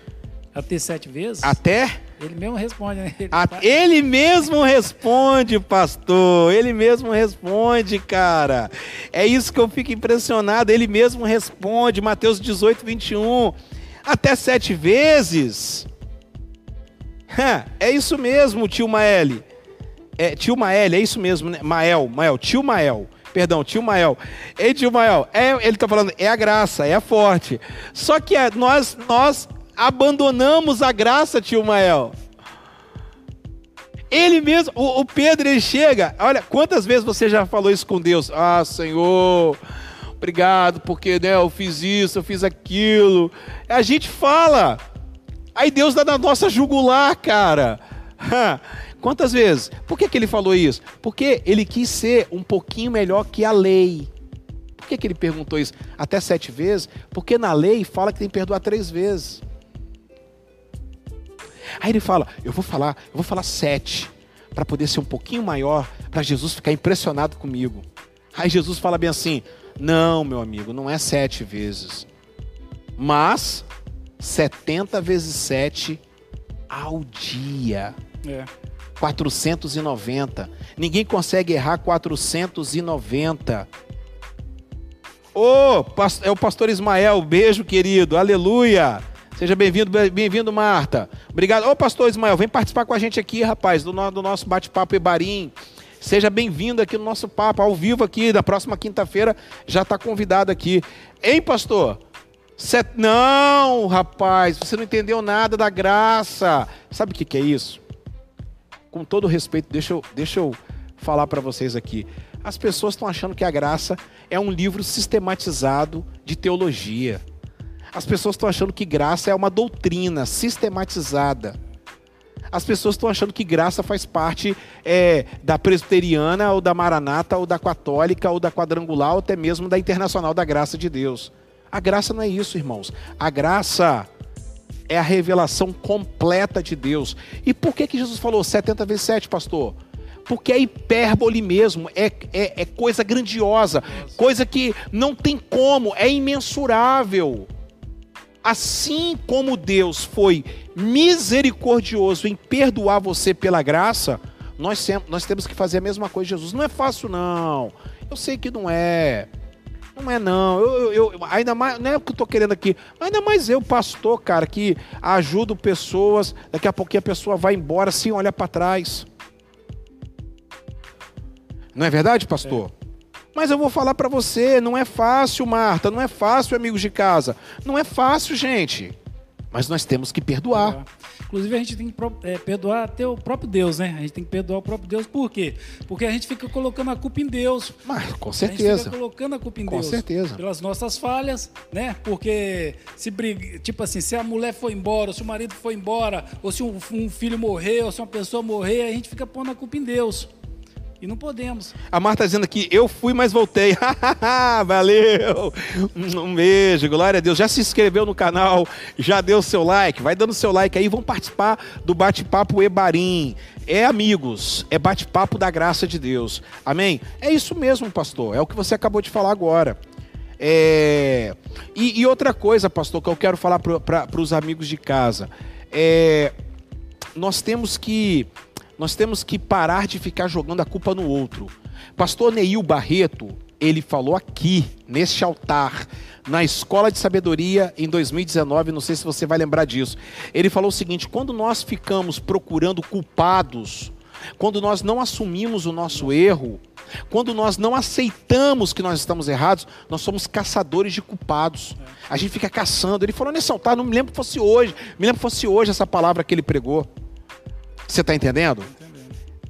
Até sete vezes?
até
Ele mesmo responde, né? Ele
A-
fala-
Ele mesmo responde, pastor. Ele mesmo responde, cara. É isso que eu fico impressionado. Ele mesmo responde. Mateus 18, 21. Até sete vezes. É isso mesmo, tio Mael. É, tio Mael, é isso mesmo, né? Mael, Mael, tio Mael. Perdão, tio Mael. Ei, tio Mael, é, ele tá falando, é a graça, é a forte. Só que é, nós, nós abandonamos a graça, tio Mael. Ele mesmo, o, o Pedro, ele chega. Olha, quantas vezes você já falou isso com Deus? Ah, Senhor, obrigado, porque né, eu fiz isso, eu fiz aquilo. A gente fala. Aí Deus dá na nossa jugular, cara. Quantas vezes? Por que, que ele falou isso? Porque ele quis ser um pouquinho melhor que a lei. Por que, que ele perguntou isso? Até sete vezes? Porque na lei fala que tem que perdoar três vezes. Aí ele fala: Eu vou falar, eu vou falar sete, para poder ser um pouquinho maior, para Jesus ficar impressionado comigo. Aí Jesus fala bem assim: Não, meu amigo, não é sete vezes, mas 70 vezes sete ao dia.
É.
490. Ninguém consegue errar 490. Ô, pas- é o pastor Ismael, beijo querido, aleluia. Seja bem-vindo, bem-vindo, Marta. Obrigado. Ô, pastor Ismael, vem participar com a gente aqui, rapaz, do, no- do nosso bate-papo Ebarim. Seja bem-vindo aqui no nosso papo, ao vivo aqui, na próxima quinta-feira, já está convidado aqui. Hein, pastor? Set- Não, rapaz, você não entendeu nada da graça. Sabe o que, que é isso? com todo respeito, deixa eu, deixa eu falar para vocês aqui. As pessoas estão achando que a graça é um livro sistematizado de teologia. As pessoas estão achando que graça é uma doutrina sistematizada. As pessoas estão achando que graça faz parte é, da presbiteriana, ou da maranata, ou da católica, ou da quadrangular, ou até mesmo da internacional da graça de Deus. A graça não é isso, irmãos. A graça é a revelação completa de Deus. E por que, que Jesus falou 70 vezes 7, pastor? Porque é hipérbole mesmo, é, é, é coisa grandiosa, coisa que não tem como, é imensurável. Assim como Deus foi misericordioso em perdoar você pela graça, nós, nós temos que fazer a mesma coisa, Jesus. Não é fácil, não. Eu sei que não é. Não é não, eu, eu- eu- ainda mais, não é o que eu tô querendo aqui, ainda mais eu, pastor, cara, que ajudo pessoas, daqui a pouquinho a pessoa vai embora sem olhar para trás. Não é verdade, pastor? Mas eu vou falar para você, não é fácil, Marta, não é fácil, amigos de casa. Não é fácil, gente. Mas nós temos que perdoar.
Inclusive, a gente tem que é, perdoar até o próprio Deus, né? A gente tem que perdoar o próprio Deus. Por quê? Porque a gente fica colocando a culpa em Deus.
Mas com
A gente
certeza.
fica colocando a culpa em
Com
Deus.
certeza.
Pelas nossas falhas, né? Porque se briga, tipo assim, se a mulher foi embora, ou se o marido foi embora, ou se um, um filho morreu, ou se uma pessoa morrer, a gente fica pondo a culpa em Deus. E não podemos.
A Marta dizendo aqui, eu fui, mas voltei. Valeu! Um beijo, glória a Deus. Já se inscreveu no canal, já deu seu like, vai dando seu like aí, vão participar do bate-papo Ebarim. É amigos, é bate-papo da graça de Deus. Amém? É isso mesmo, pastor, é o que você acabou de falar agora. É, E, e outra coisa, pastor, que eu quero falar para os amigos de casa. É, nós temos que nós temos que parar de ficar jogando a culpa no outro. Pastor Neil Barreto, ele falou aqui, neste altar, na Escola de Sabedoria em 2019, não sei se você vai lembrar disso. Ele falou o seguinte: quando nós ficamos procurando culpados, quando nós não assumimos o nosso erro, quando nós não aceitamos que nós estamos errados, nós somos caçadores de culpados. A gente fica caçando. Ele falou nesse altar, não me lembro que fosse hoje, me lembro que fosse hoje essa palavra que ele pregou. Você está entendendo?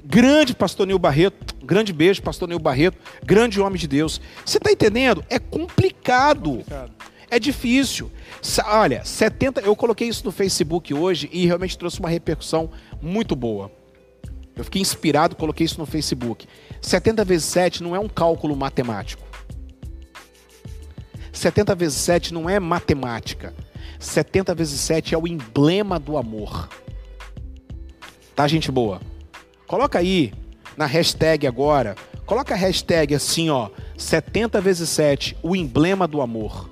Grande pastor Nil Barreto, grande beijo, pastor Nil Barreto, grande homem de Deus. Você está entendendo? É complicado.
Complicado.
É difícil. Olha, 70. Eu coloquei isso no Facebook hoje e realmente trouxe uma repercussão muito boa. Eu fiquei inspirado, coloquei isso no Facebook. 70 vezes 7 não é um cálculo matemático. 70 vezes 7 não é matemática. 70 vezes 7 é o emblema do amor. Tá, gente boa? Coloca aí na hashtag agora. Coloca a hashtag assim, ó, 70 vezes 7, o emblema do amor.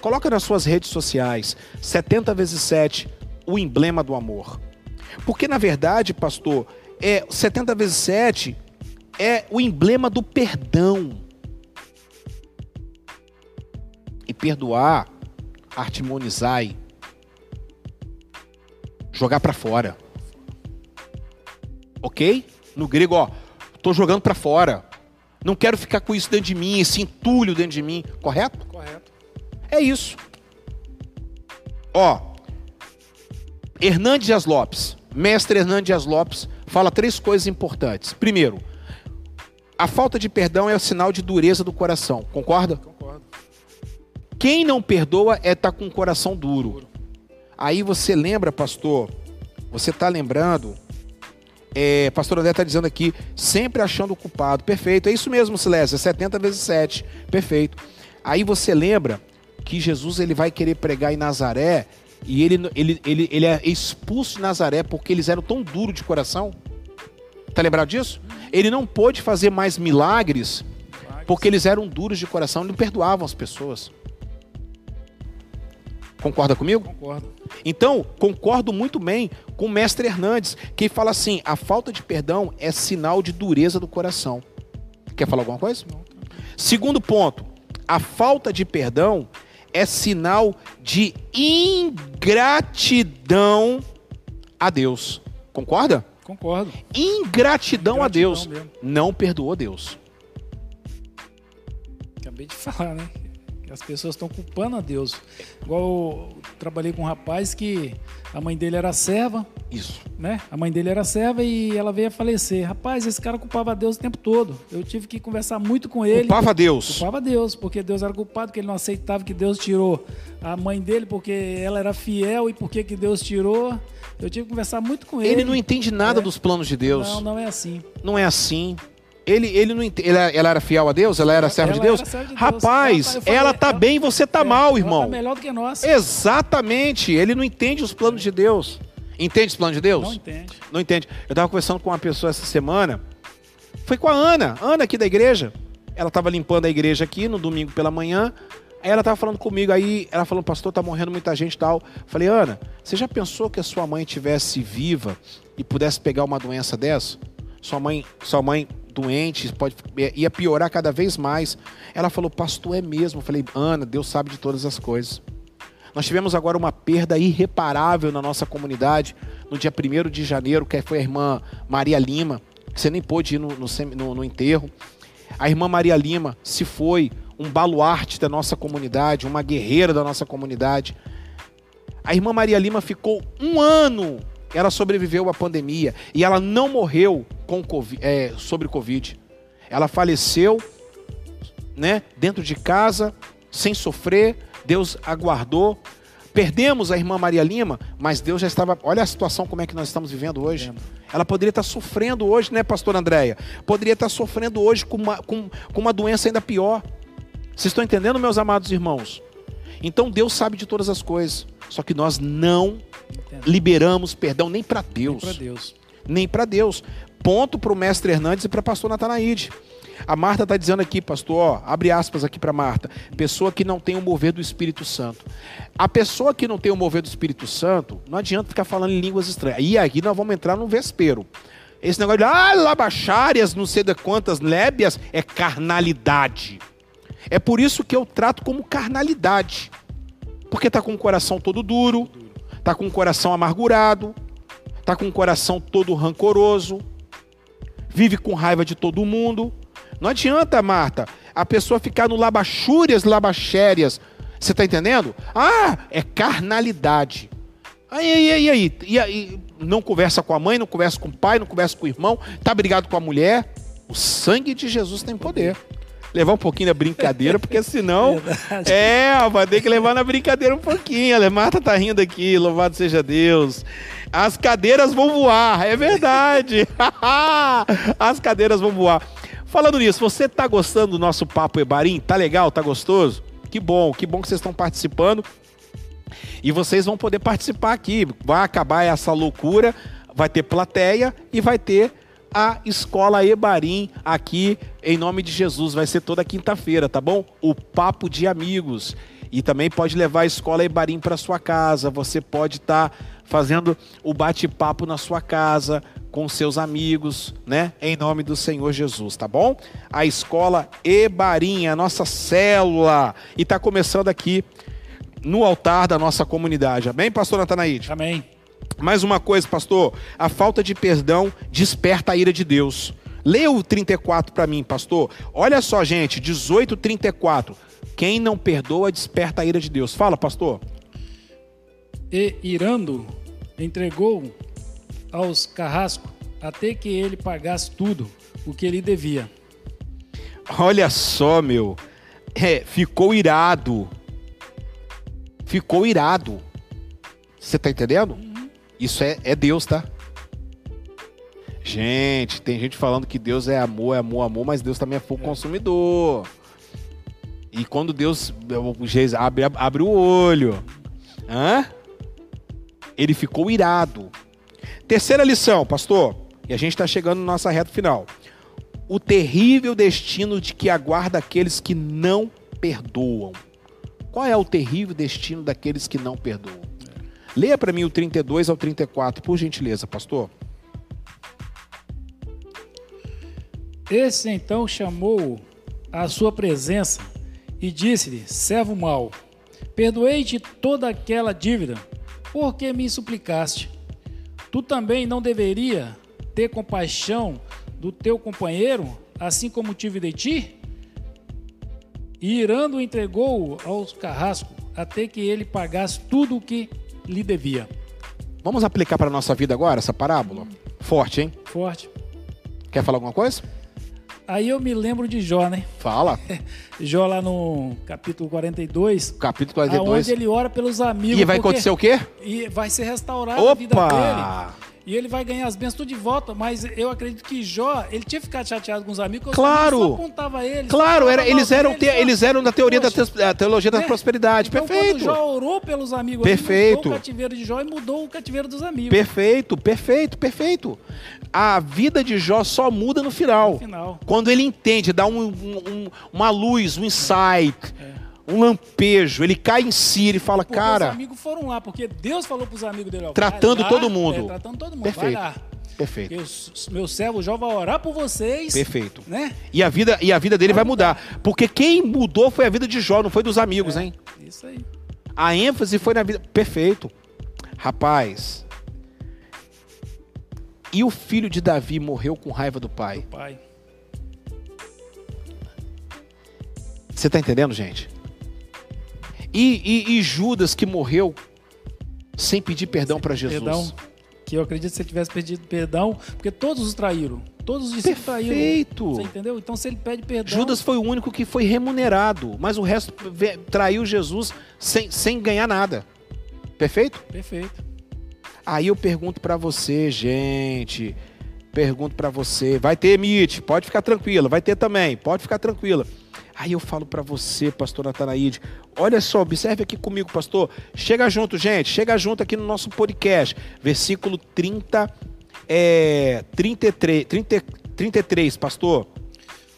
Coloca nas suas redes sociais, 70 vezes 7, o emblema do amor. Porque na verdade, pastor, é 70 vezes 7 é o emblema do perdão. E perdoar, artimonizai, jogar para fora. OK? No grego, ó, tô jogando para fora. Não quero ficar com isso dentro de mim, esse entulho dentro de mim, correto?
Correto.
É isso. Ó, Hernandes Dias Lopes, mestre Hernandes Dias Lopes, fala três coisas importantes. Primeiro, a falta de perdão é o sinal de dureza do coração. Concorda?
Concordo.
Quem não perdoa é estar tá com o coração duro. Aí você lembra, pastor? Você está lembrando? É, pastor André está dizendo aqui, sempre achando o culpado. Perfeito. É isso mesmo, Silésia. 70 vezes 7. Perfeito. Aí você lembra que Jesus ele vai querer pregar em Nazaré e ele, ele, ele, ele é expulso de Nazaré porque eles eram tão duros de coração. Tá lembrado disso? Ele não pôde fazer mais milagres porque eles eram duros de coração, não perdoavam as pessoas. Concorda comigo?
Concordo.
Então, concordo muito bem com o mestre Hernandes, que fala assim: a falta de perdão é sinal de dureza do coração. Quer falar alguma coisa?
Não.
Segundo ponto, a falta de perdão é sinal de ingratidão a Deus. Concorda?
Concordo.
Ingratidão, a Deus.
mesmo.
Não perdoou Deus.
Acabei de falar, né? As pessoas estão culpando a Deus. Igual eu trabalhei com um rapaz que a mãe dele era serva,
Isso.
né? A mãe dele era serva e ela veio a falecer. Rapaz, esse cara culpava a Deus o tempo todo. Eu tive que conversar muito com ele.
Culpava Deus.
Culpava Deus, porque Deus era culpado, que ele não aceitava que Deus tirou a mãe dele, porque ela era fiel e por que que Deus tirou. Eu tive que conversar muito com ele.
Ele não entende nada
É.
dos planos de Deus.
Não, não é assim.
Não é assim. Ele, ele não ente- ela, ela era fiel a Deus? Ela era serva de
Ela
Deus?
serva de Deus.
Rapaz,
Ela- falei,
ela tá
ela-
bem e você tá
É,
mal,
ela
irmão.
Tá melhor do que nós.
Exatamente. Ele não entende os planos de Deus. Entende os planos de Deus?
Não entende.
Não entende. Eu estava conversando com uma pessoa essa semana. Foi com a Ana, Ana aqui da igreja. Ela estava limpando a igreja aqui no domingo pela manhã. Aí ela estava falando comigo, aí ela falou, pastor, tá morrendo muita gente e tal. Falei, Ana, você já pensou que a sua mãe tivesse viva e pudesse pegar uma doença dessa? Sua mãe, sua mãe doente, pode, ia piorar cada vez mais. Ela falou, pastor, é mesmo. Eu falei, Ana, Deus sabe de todas as coisas. Nós tivemos agora uma perda irreparável na nossa comunidade no dia 1 de janeiro, que foi a irmã Maria Lima, que você nem pôde ir no, no- no enterro. A irmã Maria Lima se foi, um baluarte da nossa comunidade, uma guerreira da nossa comunidade. A irmã Maria Lima ficou um ano, ela sobreviveu à pandemia e ela não morreu com Covid, é, sobre Covid. Ela faleceu né, dentro de casa, sem sofrer, Deus aguardou. Perdemos a irmã Maria Lima, mas Deus já estava. Olha a situação como é que nós estamos vivendo hoje. Ela poderia estar sofrendo hoje, né, pastor Andréia? Poderia estar sofrendo hoje com uma, com, com uma doença ainda pior. Vocês estão entendendo, meus amados irmãos? Então Deus sabe de todas as coisas. Só que nós não
Entendo.
liberamos perdão nem para Deus
Para Deus.
nem para Deus. Ponto para o mestre Hernandes e para pastor Natanaide. A Marta está dizendo aqui, pastor, ó, abre aspas aqui para Marta, pessoa que não tem o mover do Espírito Santo. A pessoa que não tem o mover do Espírito Santo, não adianta ficar falando em línguas estranhas. E aqui nós vamos entrar no vespeiro. Esse negócio de, ah, labacharias, não sei de quantas lébias, é carnalidade. É por isso que eu trato como carnalidade. Porque tá com o coração todo duro, tá com o coração amargurado, tá com o coração todo rancoroso, vive com raiva de todo mundo. Não adianta, Marta, a pessoa ficar no labachúrias, labachérias. Você tá entendendo? Ah, é carnalidade. Aí, aí, aí, e aí, não conversa com a mãe, não conversa com o pai, não conversa com o irmão, tá brigado com a mulher. O sangue de Jesus tem poder. Levar um pouquinho da brincadeira, porque senão.
Verdade.
É, vai ter que levar na brincadeira um pouquinho. A Marta tá rindo aqui, louvado seja Deus. As cadeiras vão voar, é verdade. As cadeiras vão voar. Falando nisso, você tá gostando do nosso papo Ebarim? Tá legal? Tá gostoso? Que bom, que bom que vocês estão participando. E vocês vão poder participar aqui. Vai acabar essa loucura, vai ter plateia e vai ter a Escola Ebarim aqui em nome de Jesus. Vai ser toda quinta-feira, tá bom? O Papo de Amigos. E também pode levar a Escola Ebarim para sua casa. Você pode estar tá fazendo o bate-papo na sua casa com seus amigos, né? Em nome do Senhor Jesus, tá bom? A Escola Ebarim, a nossa célula. E está começando aqui no altar da nossa comunidade. Amém, pastor Natanaide?
Amém.
Mais uma coisa, pastor, a falta de perdão desperta a ira de Deus. Leia o 34 para mim, pastor. Olha só, gente, 18, 34. Quem não perdoa desperta a ira de Deus. Fala, pastor.
E irando, entregou aos carrascos até que ele pagasse tudo o que ele devia.
Olha só, meu. É, ficou irado. Ficou irado. Você tá entendendo? Isso é, é Deus, tá? Gente, tem gente falando que Deus é amor, é amor, amor, mas Deus também é fogo consumidor. E quando Deus abre, abre o olho, hã? ele ficou irado. Terceira lição, pastor, e a gente está chegando na nossa reta final. O terrível destino de que aguarda aqueles que não perdoam. Qual é o terrível destino daqueles que não perdoam? Leia para mim o 32 ao 34, por gentileza, pastor.
Esse então chamou à sua presença e disse-lhe: Servo mau, perdoei-te toda aquela dívida, porque me suplicaste. Tu também não deveria ter compaixão do teu companheiro, assim como tive de ti? E irando entregou-o aos carrascos, até que ele pagasse tudo o que lhe devia.
Vamos aplicar para a nossa vida agora essa parábola? Forte, hein?
Forte.
Quer falar alguma coisa?
Aí eu me lembro de Jó, né?
Fala.
Jó lá no capítulo 42.
Capítulo 42.
Onde ele ora pelos amigos.
E vai acontecer o quê?
E vai ser restaurada
Opa!
a vida dele. E ele vai ganhar as bênçãos tudo de volta, mas eu acredito que Jó, ele tinha ficado chateado com os amigos,
claro.
só apontava ele.
Claro, era, eles, eram eles eram da teoria Poxa, da teologia da é. prosperidade.
Então,
perfeito.
Quando Jó orou pelos amigos,
perfeito.
mudou o cativeiro de Jó e mudou o cativeiro dos amigos.
Perfeito, perfeito, perfeito. A vida de Jó só muda no final.
No final.
Quando ele entende, dá um, um, uma luz, um insight. É um lampejo, ele cai em si, ele fala,
porque
cara.
Os amigos foram lá, porque Deus falou para os amigos dele, ó,
tratando
lá,
todo mundo.
É, tratando todo mundo.
Perfeito.
Vai lá.
Perfeito.
Eu, meu servo Jó vai orar por vocês.
Perfeito.
Né?
E a vida, e a vida dele vai, vai mudar. mudar. Porque quem mudou foi a vida de Jó, não foi dos amigos,
é,
hein?
Isso aí.
A ênfase foi na vida. Perfeito. Rapaz. E o filho de Davi morreu com raiva do pai.
Do pai.
Você está entendendo, gente? E, e, e, Judas que morreu sem pedir perdão para Jesus. Perdão,
que eu acredito que se ele tivesse pedido perdão, porque todos os traíram. Todos os discípulos traíram.
Perfeito.
Você entendeu? Então se ele pede perdão.
Judas foi o único que foi remunerado, mas o resto traiu Jesus sem, sem ganhar nada. Perfeito?
Perfeito.
Aí eu pergunto para você, gente. Pergunto para você. Vai ter MIT, pode ficar tranquila. Vai ter também, pode ficar tranquila. Aí eu falo para você, pastor Natanaide, olha só, observe aqui comigo, pastor. Chega junto, gente, chega junto aqui no nosso podcast. Versículo 30, é, 33, 30, 33, pastor.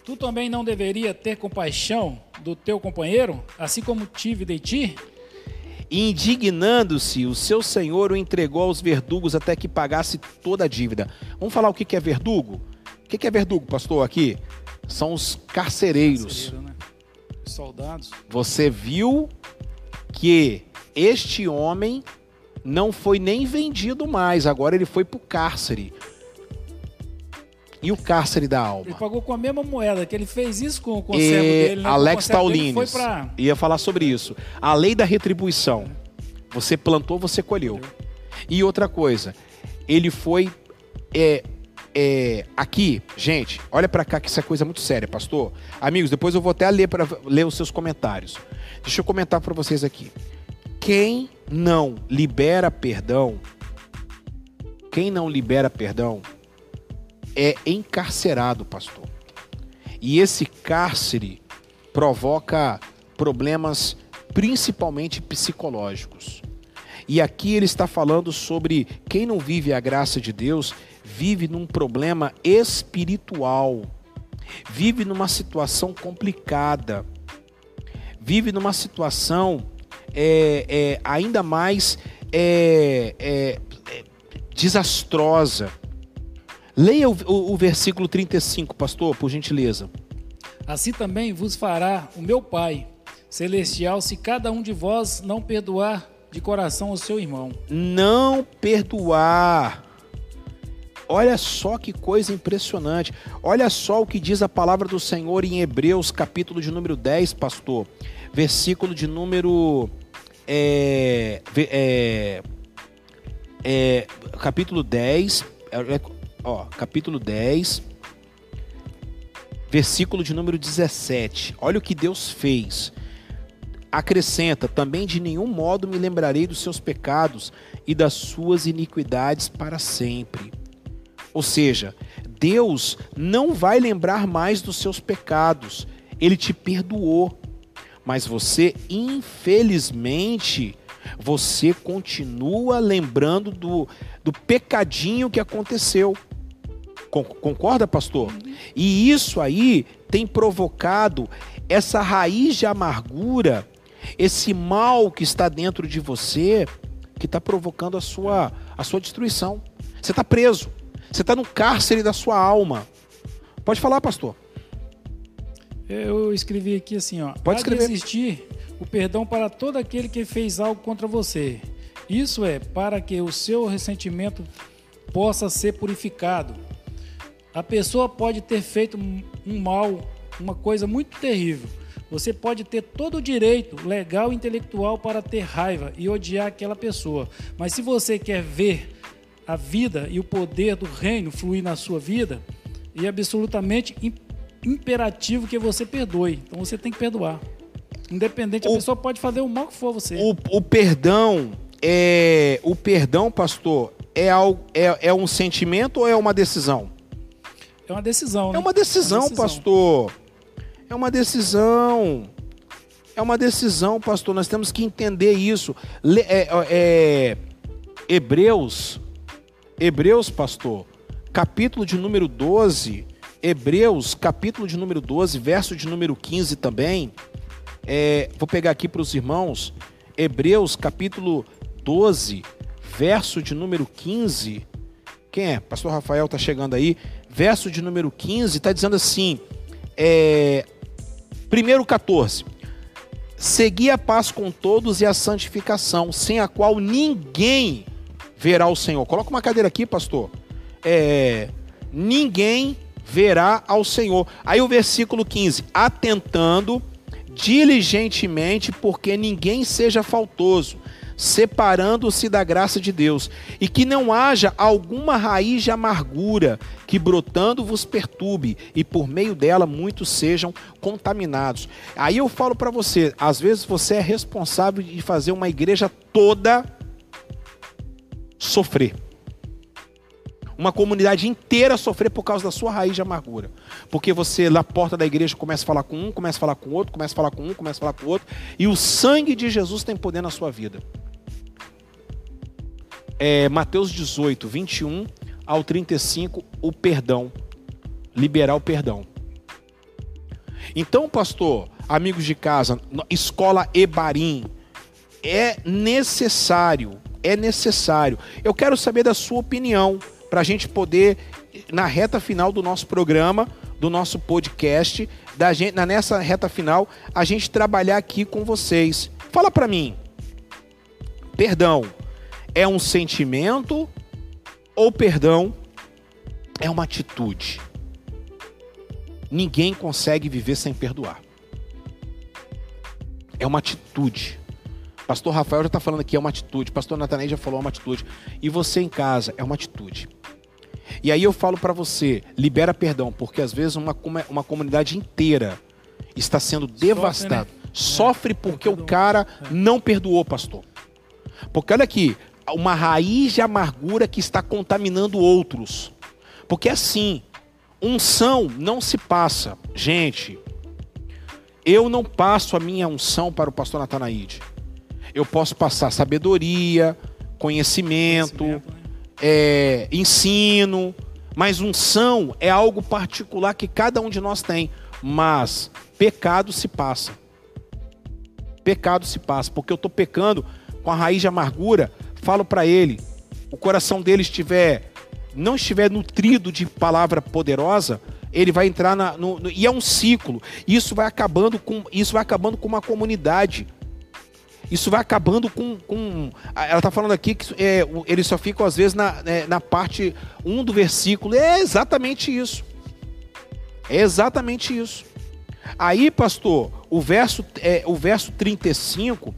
Tu também não deveria ter compaixão do teu companheiro, assim como tive de ti?
Indignando-se, o seu senhor o entregou aos verdugos até que pagasse toda a dívida. Vamos falar o que é verdugo? O que é verdugo, pastor, aqui? São os carcereiros. Carcereiro, né?
Soldados.
Você viu que este homem não foi nem vendido mais, agora ele foi para o cárcere. E o cárcere da alma?
Ele pagou com a mesma moeda, que ele fez isso com o conservo e dele. Né?
Alex Taulines pra... ia falar sobre isso. A lei da retribuição. Você plantou, você colheu. E outra coisa, ele foi é, é, aqui, gente, olha para cá que isso é coisa muito séria, pastor. Amigos, depois eu vou até ler para ler os seus comentários. Deixa eu comentar para vocês aqui. Quem não libera perdão, quem não libera perdão é encarcerado, pastor. E esse cárcere provoca problemas principalmente psicológicos. E aqui ele está falando sobre quem não vive a graça de Deus vive num problema espiritual, vive numa situação complicada, vive numa situação é, é, ainda mais é, é, desastrosa. Leia o, o, o versículo 35, pastor, por gentileza.
Assim também vos fará o meu Pai celestial se cada um de vós não perdoar de coração o seu irmão.
Não perdoar. Olha só que coisa impressionante. Olha só o que diz a palavra do Senhor em Hebreus, capítulo de número 10, pastor. Versículo de número. É, é, é, capítulo 10. É, ó, capítulo 10. Versículo de número 17. Olha o que Deus fez. Acrescenta: também de nenhum modo me lembrarei dos seus pecados e das suas iniquidades para sempre. Ou seja, Deus não vai lembrar mais dos seus pecados. Ele te perdoou. Mas você, infelizmente, você continua lembrando do, do pecadinho que aconteceu. Concorda, pastor? E isso aí tem provocado essa raiz de amargura, esse mal que está dentro de você, que está provocando a sua, a sua destruição. Você está preso. Você está no cárcere da sua alma. Pode falar, pastor.
Eu escrevi aqui assim, ó.
Pode escrever.
existir o perdão para todo aquele que fez algo contra você. Isso é para que o seu ressentimento possa ser purificado. A pessoa pode ter feito um mal, uma coisa muito terrível. Você pode ter todo o direito legal e intelectual para ter raiva e odiar aquela pessoa. Mas se você quer ver a vida e o poder do reino fluir na sua vida, é absolutamente imperativo que você perdoe. Então você tem que perdoar. Independente, o, a pessoa pode fazer o mal que for você.
O, o perdão é. O perdão, pastor, é, algo, é, é um sentimento ou é uma decisão?
É uma decisão.
Né? É uma decisão, é uma decisão. pastor. É uma decisão. É uma decisão, pastor. Nós temos que entender isso. É, é, Hebreus Hebreus, pastor, capítulo de número 12, Hebreus, capítulo de número 12, verso de número 15 também. É, vou pegar aqui para os irmãos. Hebreus, capítulo 12, verso de número 15. Quem é? Pastor Rafael está chegando aí. Verso de número 15 está dizendo assim: é, primeiro 14. Segui a paz com todos e a santificação, sem a qual ninguém verá o Senhor. Coloca uma cadeira aqui, pastor. É, ninguém verá ao Senhor. Aí o versículo 15: atentando diligentemente, porque ninguém seja faltoso, separando-se da graça de Deus, e que não haja alguma raiz de amargura que brotando vos perturbe, e por meio dela muitos sejam contaminados. Aí eu falo para você, às vezes você é responsável de fazer uma igreja toda sofrer. Uma comunidade inteira sofrer por causa da sua raiz de amargura. Porque você, na porta da igreja, começa a falar com um, começa a falar com outro, começa a falar com um, começa a falar com outro. E o sangue de Jesus tem poder na sua vida. É, Mateus 18, 21 ao 35, o perdão. Liberar o perdão. Então, pastor, amigos de casa, escola Ebarim, é necessário é necessário. Eu quero saber da sua opinião para a gente poder, na reta final do nosso programa, do nosso podcast, da gente, nessa reta final, a gente trabalhar aqui com vocês. Fala para mim. Perdão é um sentimento ou perdão é uma atitude? Ninguém consegue viver sem perdoar. É uma atitude. Pastor Rafael já está falando aqui, é uma atitude. Pastor Natanael já falou, é uma atitude. E você em casa, é uma atitude. E aí eu falo para você, libera perdão, porque às vezes uma, uma comunidade inteira está sendo devastada. Sofre, né? Sofre porque o cara não perdoou, pastor. Porque olha aqui, uma raiz de amargura que está contaminando outros. Porque assim, unção não se passa. Gente, eu não passo a minha unção para o pastor Natanaide eu posso passar sabedoria, conhecimento, conhecimento né? é, ensino, mas unção é algo particular que cada um de nós tem. Mas pecado se passa. Pecado se passa, porque eu estou pecando com a raiz de amargura. Falo para ele, o coração dele estiver não estiver nutrido de palavra poderosa, ele vai entrar na, no, no, e é um ciclo. Isso vai acabando com isso vai acabando com uma comunidade. Isso vai acabando com. com ela está falando aqui que é, eles só ficam, às vezes, na, é, na parte 1 do versículo. É exatamente isso. É exatamente isso. Aí, pastor, o verso, é, o verso 35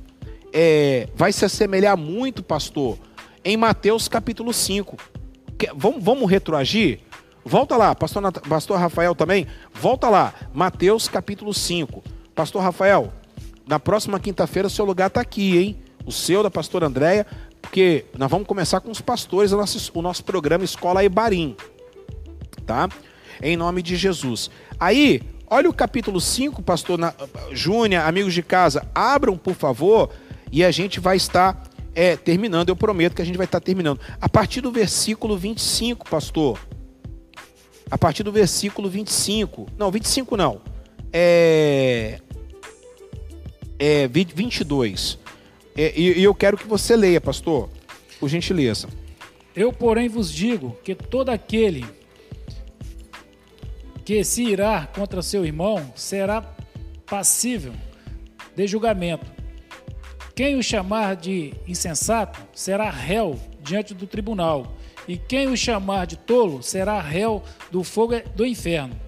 é, vai se assemelhar muito, pastor, em Mateus capítulo 5. Que, vamos, vamos retroagir? Volta lá, pastor, pastor Rafael também. Volta lá, Mateus capítulo 5. Pastor Rafael, na próxima quinta-feira, seu lugar está aqui, hein? O seu, da pastora Andréia, porque nós vamos começar com os pastores, o nosso, o nosso programa Escola Ibarim, tá? Em nome de Jesus. Aí, olha o capítulo 5, pastor Júnior, amigos de casa, abram, por favor, e a gente vai estar é, terminando, eu prometo que a gente vai estar terminando. A partir do versículo 25, pastor. A partir do versículo 25. Não, 25 não. É, é, 22. É, e, e eu quero que você leia, pastor, por gentileza.
Eu, porém, vos digo que todo aquele que se irá contra seu irmão será passível de julgamento. Quem o chamar de insensato será réu diante do tribunal, e quem o chamar de tolo será réu do fogo do inferno.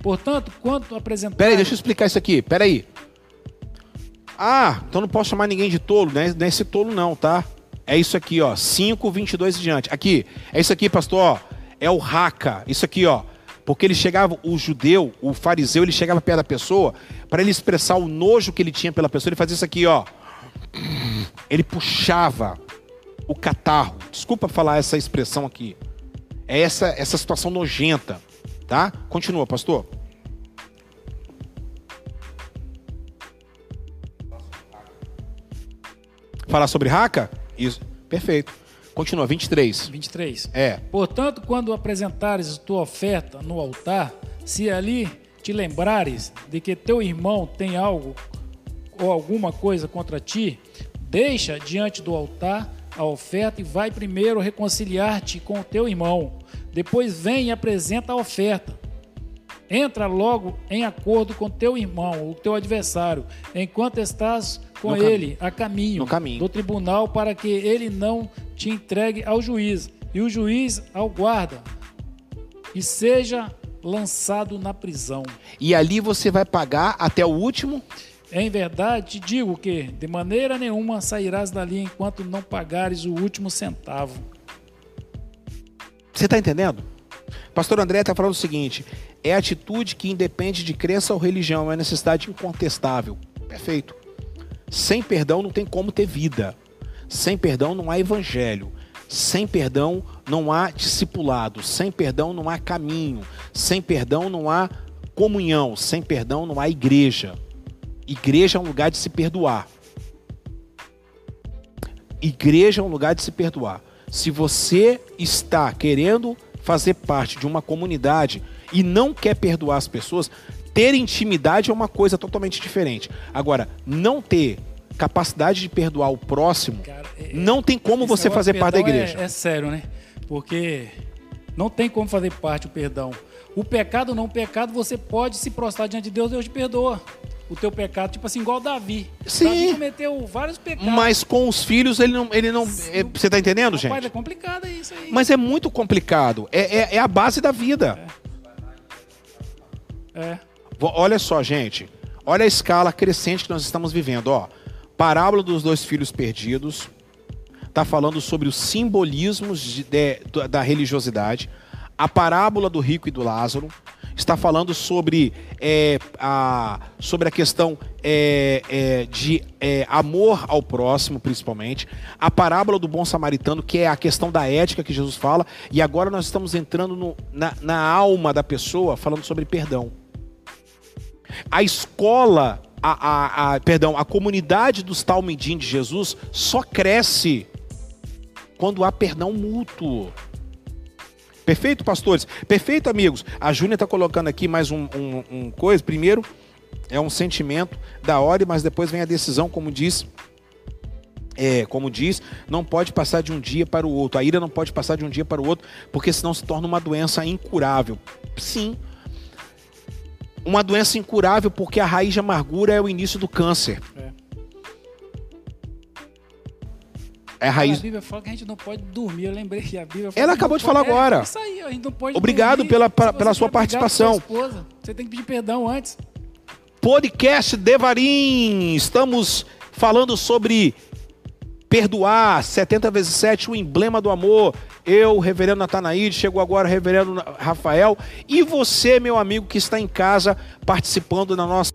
Portanto, quanto apresentar.
Peraí, deixa eu explicar isso aqui. Peraí. Ah, então não posso chamar ninguém de tolo, né? Não é esse tolo, não, tá? É isso aqui, ó. 5, 22 e diante. Aqui, é isso aqui, pastor, ó. É o raca. Isso aqui, ó. Porque ele chegava, o judeu, o fariseu, ele chegava perto da pessoa, para ele expressar o nojo que ele tinha pela pessoa, ele fazia isso aqui, ó. Ele puxava o catarro. Desculpa falar essa expressão aqui. É essa, essa situação nojenta, tá? Continua, pastor. Falar sobre raca? Isso. Perfeito. Continua, 23.
23.
É.
Portanto, quando apresentares tua oferta no altar, se ali te lembrares de que teu irmão tem algo ou alguma coisa contra ti, deixa diante do altar a oferta e vai primeiro reconciliar-te com o teu irmão. Depois vem e apresenta a oferta. Entra logo em acordo com teu irmão, o teu adversário, enquanto estás com
No
ele a caminho,
caminho.
do tribunal, para que ele não te entregue ao juiz, e o juiz ao guarda, e seja lançado na prisão.
E ali você vai pagar até o último.
Em verdade, te digo que de maneira nenhuma sairás dali enquanto não pagares o último centavo.
Você está entendendo? Pastor André está falando o seguinte: é atitude que independe de crença ou religião, é necessidade incontestável. Perfeito. Sem perdão não tem como ter vida. Sem perdão não há evangelho. Sem perdão não há discipulado. Sem perdão não há caminho. Sem perdão não há comunhão. Sem perdão não há igreja. Igreja é um lugar de se perdoar. Igreja é um lugar de se perdoar. Se você está querendo fazer parte de uma comunidade e não quer perdoar as pessoas, ter intimidade é uma coisa totalmente diferente. Agora, não ter capacidade de perdoar o próximo,
Cara, é-
não tem como você fazer parte da igreja.
É, é sério, né? Porque não tem como fazer parte o perdão. O pecado não, o pecado você pode se prostrar diante de Deus, Deus te perdoa. O teu pecado, tipo assim, igual Davi.
Sim.
Davi cometeu vários pecados.
Mas com os filhos ele não. Ele não é- você está entendendo,
Rapaz,
gente?
é complicado isso aí.
Mas é muito complicado. É, é- é a base da vida.
É.
Vo- Olha só, gente. Olha a escala crescente que nós estamos vivendo. Ó, parábola dos dois filhos perdidos. Está falando sobre os simbolismos de- de- da- da religiosidade. A parábola do rico e do Lázaro está falando sobre, é, a, sobre a questão é, é, de é, amor ao próximo, principalmente. A parábola do bom samaritano, que é a questão da ética que Jesus fala. E agora nós estamos entrando no- na, na alma da pessoa, falando sobre perdão. A escola, a, a- a- perdão, a comunidade dos Talmidim de Jesus só cresce quando há perdão mútuo. Perfeito, pastores? Perfeito, amigos? A Júnia está colocando aqui mais um, um, um, coisa. Primeiro, é um sentimento da hora, mas depois vem a decisão, como diz. É, como diz, não pode passar de um dia para o outro. A ira não pode passar de um dia para o outro, porque senão se torna uma doença incurável. Sim, uma doença incurável, porque a raiz de amargura é o início do câncer. É.
É a raiz. A Bíblia fala que a gente não pode dormir. Eu lembrei que a Bíblia
Ela acabou de falar é, agora. Isso aí, a gente não pode Obrigado dormir. pela, pra, pela sua participação. Sua esposa,
você tem que pedir perdão antes.
Podcast Devarim. Estamos falando sobre perdoar, 70 vezes 7, o emblema do amor. Eu, reverendo Natanaíde, chegou agora o reverendo Rafael. E você, meu amigo, que está em casa participando da nossa.